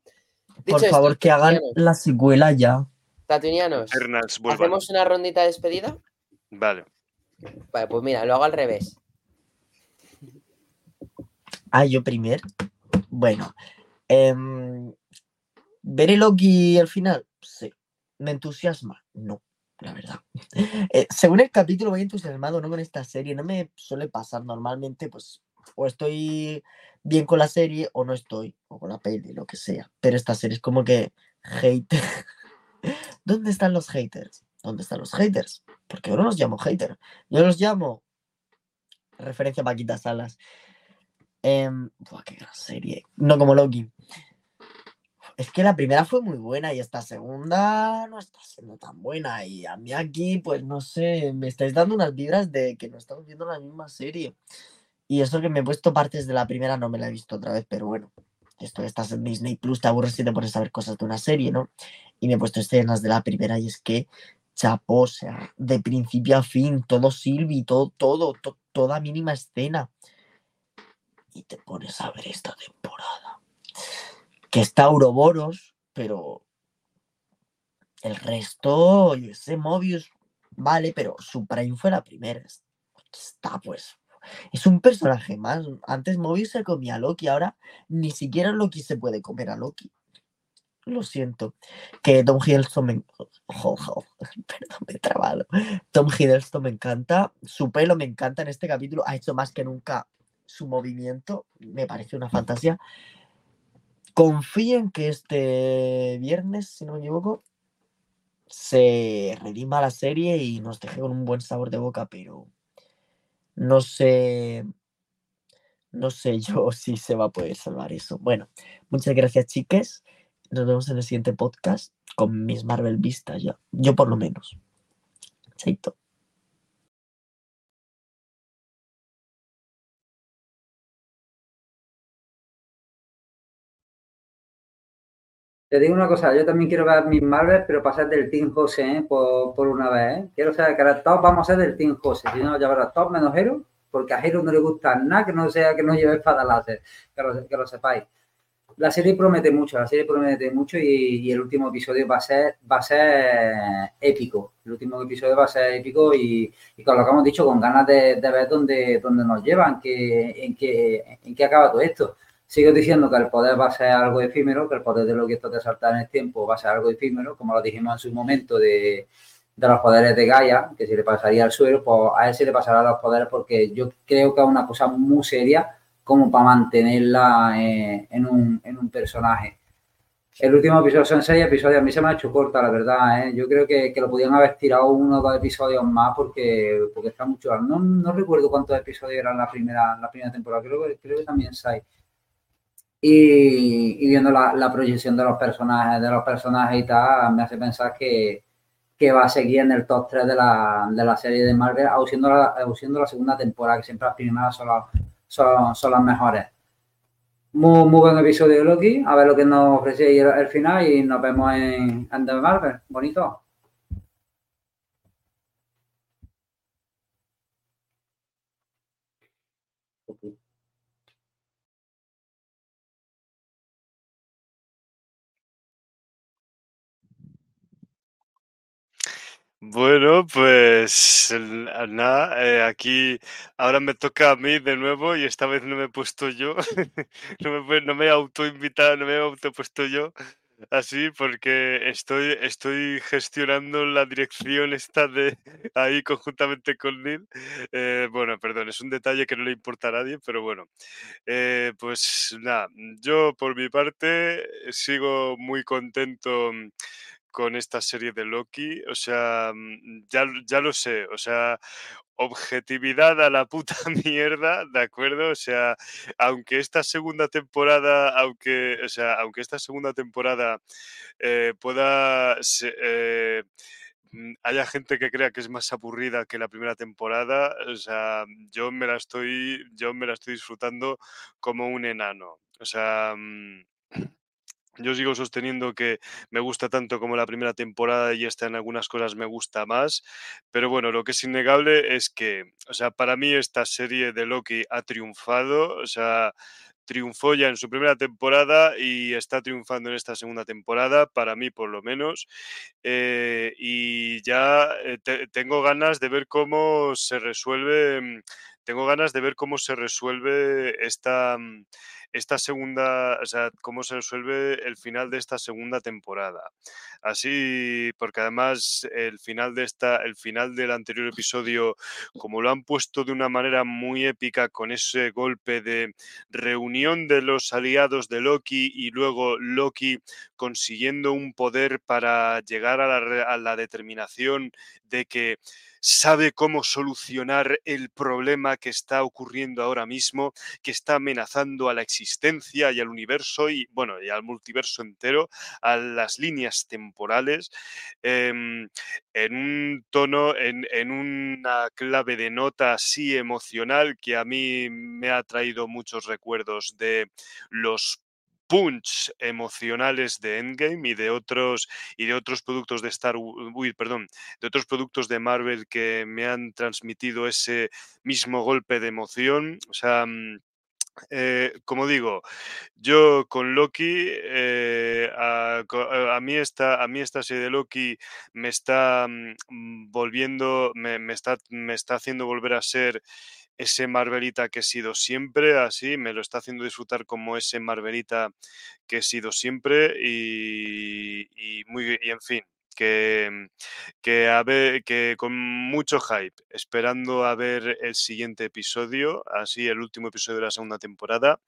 Por Dicho esto, favor, que hagan la secuela ya. Tatuinianos, Eternals vuelvan. ¿hacemos una rondita de despedida? Vale. Vale, pues mira, lo hago al revés. Ah, yo primero. Bueno. em, ¿Veré Loki al final? Sí. ¿Me entusiasma? No, la verdad. Eh, según el capítulo voy entusiasmado, no con esta serie. No me suele pasar normalmente, pues, o estoy bien con la serie o no estoy, o con la peli, lo que sea. Pero esta serie es como que hate. ¿Dónde están los haters? ¿Dónde están los haters? Porque yo no los llamo hater. Yo los llamo referencia a Paquita Salas. Buah, qué gran serie. No como Loki. Es que la primera fue muy buena y esta segunda no está siendo tan buena. Y a mí aquí, pues no sé, me estáis dando unas vibras de que no estamos viendo la misma serie. Y eso que me he puesto partes de la primera, no me la he visto otra vez, pero bueno. Esto estás en Disney Plus, te aburres y te pones a ver cosas de una serie, ¿no? Y me he puesto escenas de la primera y es que chapó, o sea, de principio a fin, todo Silvi, todo, todo, to- toda mínima escena. Y te pones a ver esta temporada. Que está Ouroboros, pero el resto, sé, Mobius, vale, pero su prime fue la primera. Es- Está pues. Es un personaje más. Antes Mobius se comía a Loki, ahora ni siquiera Loki se puede comer a Loki. Lo siento. Que Tom Hiddleston me... Perdón, me he trabado. Tom Hiddleston me encanta. Su pelo me encanta en este capítulo. Ha hecho más que nunca su movimiento. Me parece una fantasía. Confío en que este viernes, si no me equivoco, se redima la serie y nos deje con un buen sabor de boca, pero no sé, no sé yo si se va a poder salvar eso. Bueno, muchas gracias, chiques. Nos vemos en el siguiente podcast con mis Marvel vistas ya. Yo por lo menos. Chaito. Te digo una cosa, yo también quiero ver mis Marvel, pero para ser del Team José, ¿eh? por, por una vez. ¿eh? Quiero saber que ahora todos vamos a ser del Team José. Si no, ya verás, todos menos Hero, porque a Hero no le gusta nada que no sea que no lleve espada láser, que lo, que lo sepáis. La serie promete mucho, la serie promete mucho y, y el último episodio va a ser va a ser épico. El último episodio va a ser épico y, y con lo que hemos dicho, con ganas de, de ver dónde, dónde nos llevan, que, en, qué, en qué acaba todo esto. Sigo diciendo que el poder va a ser algo efímero, que el poder de lo que esto de saltar en el tiempo va a ser algo efímero, como lo dijimos en su momento de, de los poderes de Gaia, que si le pasaría al suelo, pues a él se le pasará los poderes porque yo creo que es una cosa muy seria como para mantenerla eh, en, un, en un personaje. El último episodio son seis episodios. A mí se me ha hecho corta, la verdad. ¿eh? Yo creo que, que, lo podían haber tirado uno o dos episodios más porque, porque está mucho. No, no recuerdo cuántos episodios eran la primera, la primera temporada. Creo, creo que también seis. Y, viendo la, proyección de los personajes, de los personajes y tal, me hace pensar que, que va a seguir en el top 3 de la, de la serie de Marvel, aun siendo, la, segunda temporada, que siempre las primeras son, son, son las mejores. Muy, muy, buen episodio de Loki. A ver lo que nos ofrece el, el final y nos vemos en, en The Marvel. Bonito. Bueno, pues nada, eh, aquí ahora me toca a mí de nuevo y esta vez no me he puesto yo, no me, no me he autoinvitado, no me he autopuesto yo así porque estoy, estoy gestionando la dirección esta de ahí conjuntamente con Neil. Eh, bueno, perdón, es un detalle que no le importa a nadie, pero bueno, eh, pues nada, yo por mi parte sigo muy contento con esta serie de Loki. O sea, mm, ya, ya lo sé. O sea, objetividad a la puta mierda, ¿de acuerdo? O sea, aunque esta segunda temporada, aunque, o sea, aunque esta segunda temporada eh, pueda eh, mm, haya gente que crea que es más aburrida que la primera temporada, o sea, yo me la estoy, yo me la estoy disfrutando como un enano. O sea, mm, yo sigo sosteniendo que me gusta tanto como la primera temporada y esta en algunas cosas me gusta más, pero bueno, lo que es innegable es que, o sea, para mí esta serie de Loki ha triunfado, o sea, triunfó ya en su primera temporada y está triunfando en esta segunda temporada, para mí por lo menos. Eh, y ya eh, te, tengo ganas de ver cómo se resuelve, mm, tengo ganas de ver cómo se resuelve esta mm, esta segunda, o sea, cómo se resuelve el final de esta segunda temporada. Así, porque además el final de esta, el final del anterior episodio, como lo han puesto de una manera muy épica con ese golpe de reunión de los aliados de Loki y luego Loki consiguiendo un poder para llegar a la, a la determinación de que sabe cómo solucionar el problema que está ocurriendo ahora mismo, que está amenazando a la existencia y al universo y, bueno, y al multiverso entero, a las líneas temporales, em, en un tono, en, en una clave de nota así emocional que a mí me ha traído muchos recuerdos de los punch emocionales de Endgame y de otros y de otros productos de Star uy, perdón, de otros productos de Marvel que me han transmitido ese mismo golpe de emoción. O sea, mm, eh, como digo, yo con Loki, eh, a, a, mí esta, a mí esta serie de Loki me está mm, volviendo, me, me, está, me está haciendo volver a ser ese Marvelita que he sido siempre, así, me lo está haciendo disfrutar como ese Marvelita que he sido siempre y, y muy, y en fin, que, que, a ver, que con mucho hype, esperando a ver el siguiente episodio, así el último episodio de la segunda temporada.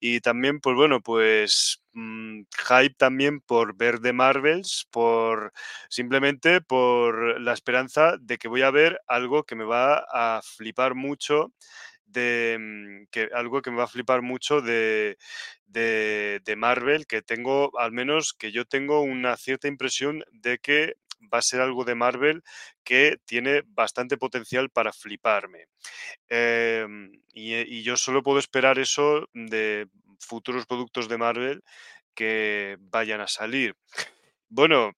Y también, pues bueno, pues mmm, hype también por ver de Marvels, por simplemente por la esperanza de que voy a ver algo que me va a flipar mucho mm, que algo que me va a flipar mucho de, de, Marvel, que tengo, al menos que yo tengo una cierta impresión de que va a ser algo de Marvel que tiene bastante potencial para fliparme. Eh, y, y yo solo puedo esperar eso de futuros productos de Marvel que vayan a salir. Bueno,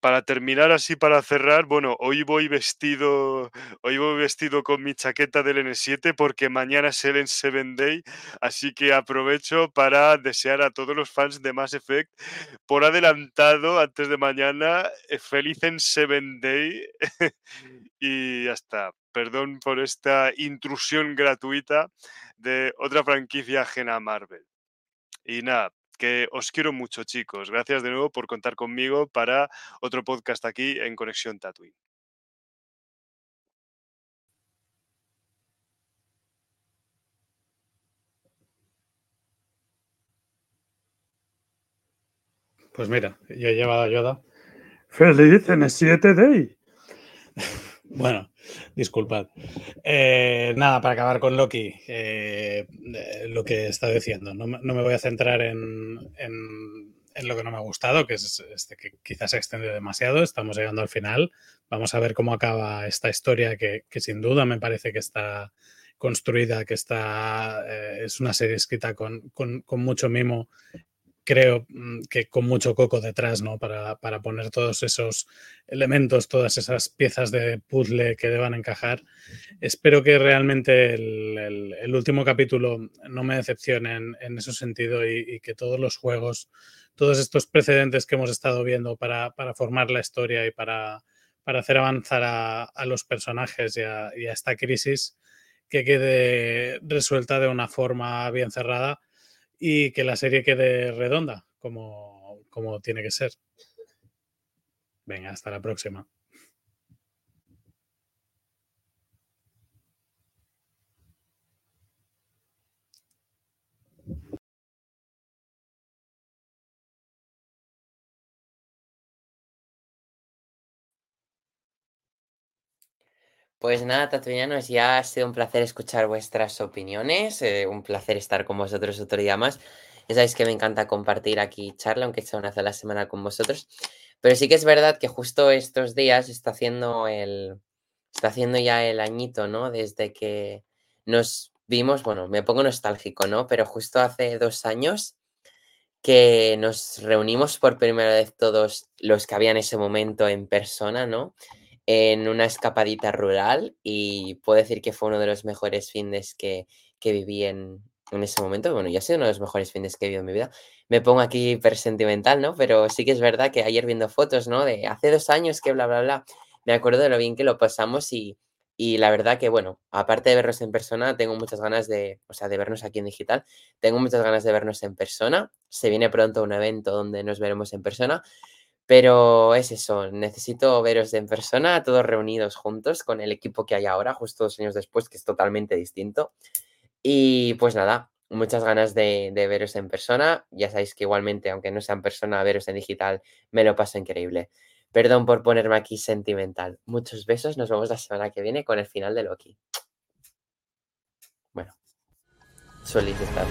para terminar así, para cerrar, bueno, hoy voy vestido, hoy voy vestido con mi chaqueta del N7 porque mañana es el N7 Day, así que aprovecho para desear a todos los fans de Mass Effect por adelantado, antes de mañana, eh, feliz N7 Day y ya está. Perdón por esta intrusión gratuita de otra franquicia ajena a Marvel. Y nada, que os quiero mucho, chicos. Gracias de nuevo por contar conmigo para otro podcast aquí en Conexión Tatooine. Pues mira, yo he llevado a Yoda. ¡Feliz en el 7 Day! bueno, disculpad. Eh, nada, para acabar con Loki, eh, lo que está diciendo. No, me voy a centrar en, lo que no me ha gustado, que es este, que quizás se ha extendido demasiado. Estamos llegando al final. Vamos a ver cómo acaba esta historia que, sin duda me parece que está construida, que está eh, es una serie escrita con, con mucho mimo creo mm, que con mucho coco detrás, ¿no? Para, poner todos esos elementos, todas esas piezas de puzzle que deban encajar. Espero que realmente el, último capítulo no me decepcione en, ese sentido y, que todos los juegos, todos estos precedentes que hemos estado viendo para, formar la historia y para, para hacer avanzar a, los personajes y a, y a esta crisis, que quede resuelta de una forma bien cerrada y que la serie quede redonda, como, como tiene que ser. Venga, hasta la próxima. Pues nada, tatuianos, ya ha sido un placer escuchar vuestras opiniones, eh, un placer estar con vosotros otro día más. Ya sabéis que me encanta compartir aquí charla, aunque sea una vez a la semana con vosotros. Pero sí que es verdad que justo estos días está haciendo el, está haciendo ya el añito, ¿no? Desde que nos vimos, bueno, me pongo nostálgico, ¿no? Pero justo hace dos años que nos reunimos por primera vez todos los que había en ese momento en persona, ¿no? En una escapadita rural y puedo decir que fue uno de los mejores fines que, que viví en, en, ese momento. Bueno, ya ha sido uno de los mejores fines que he vivido en mi vida. Me pongo aquí hiper sentimental, ¿no? Pero sí que es verdad que ayer viendo fotos, ¿no? De hace dos años que bla, bla, bla, me acuerdo de lo bien que lo pasamos y, y la verdad que, bueno, aparte de vernos en persona, tengo muchas ganas de, o sea, de vernos aquí en digital, tengo muchas ganas de vernos en persona. Se viene pronto un evento donde nos veremos en persona. Pero es eso, necesito veros en persona, todos reunidos juntos con el equipo que hay ahora, justo dos años después, que es totalmente distinto. Y pues nada, muchas ganas de, veros en persona. Ya sabéis que igualmente, aunque no sea en persona, veros en digital, me lo paso increíble. Perdón por ponerme aquí sentimental. Muchos besos, nos vemos la semana que viene con el final de Loki. Bueno, suele estar.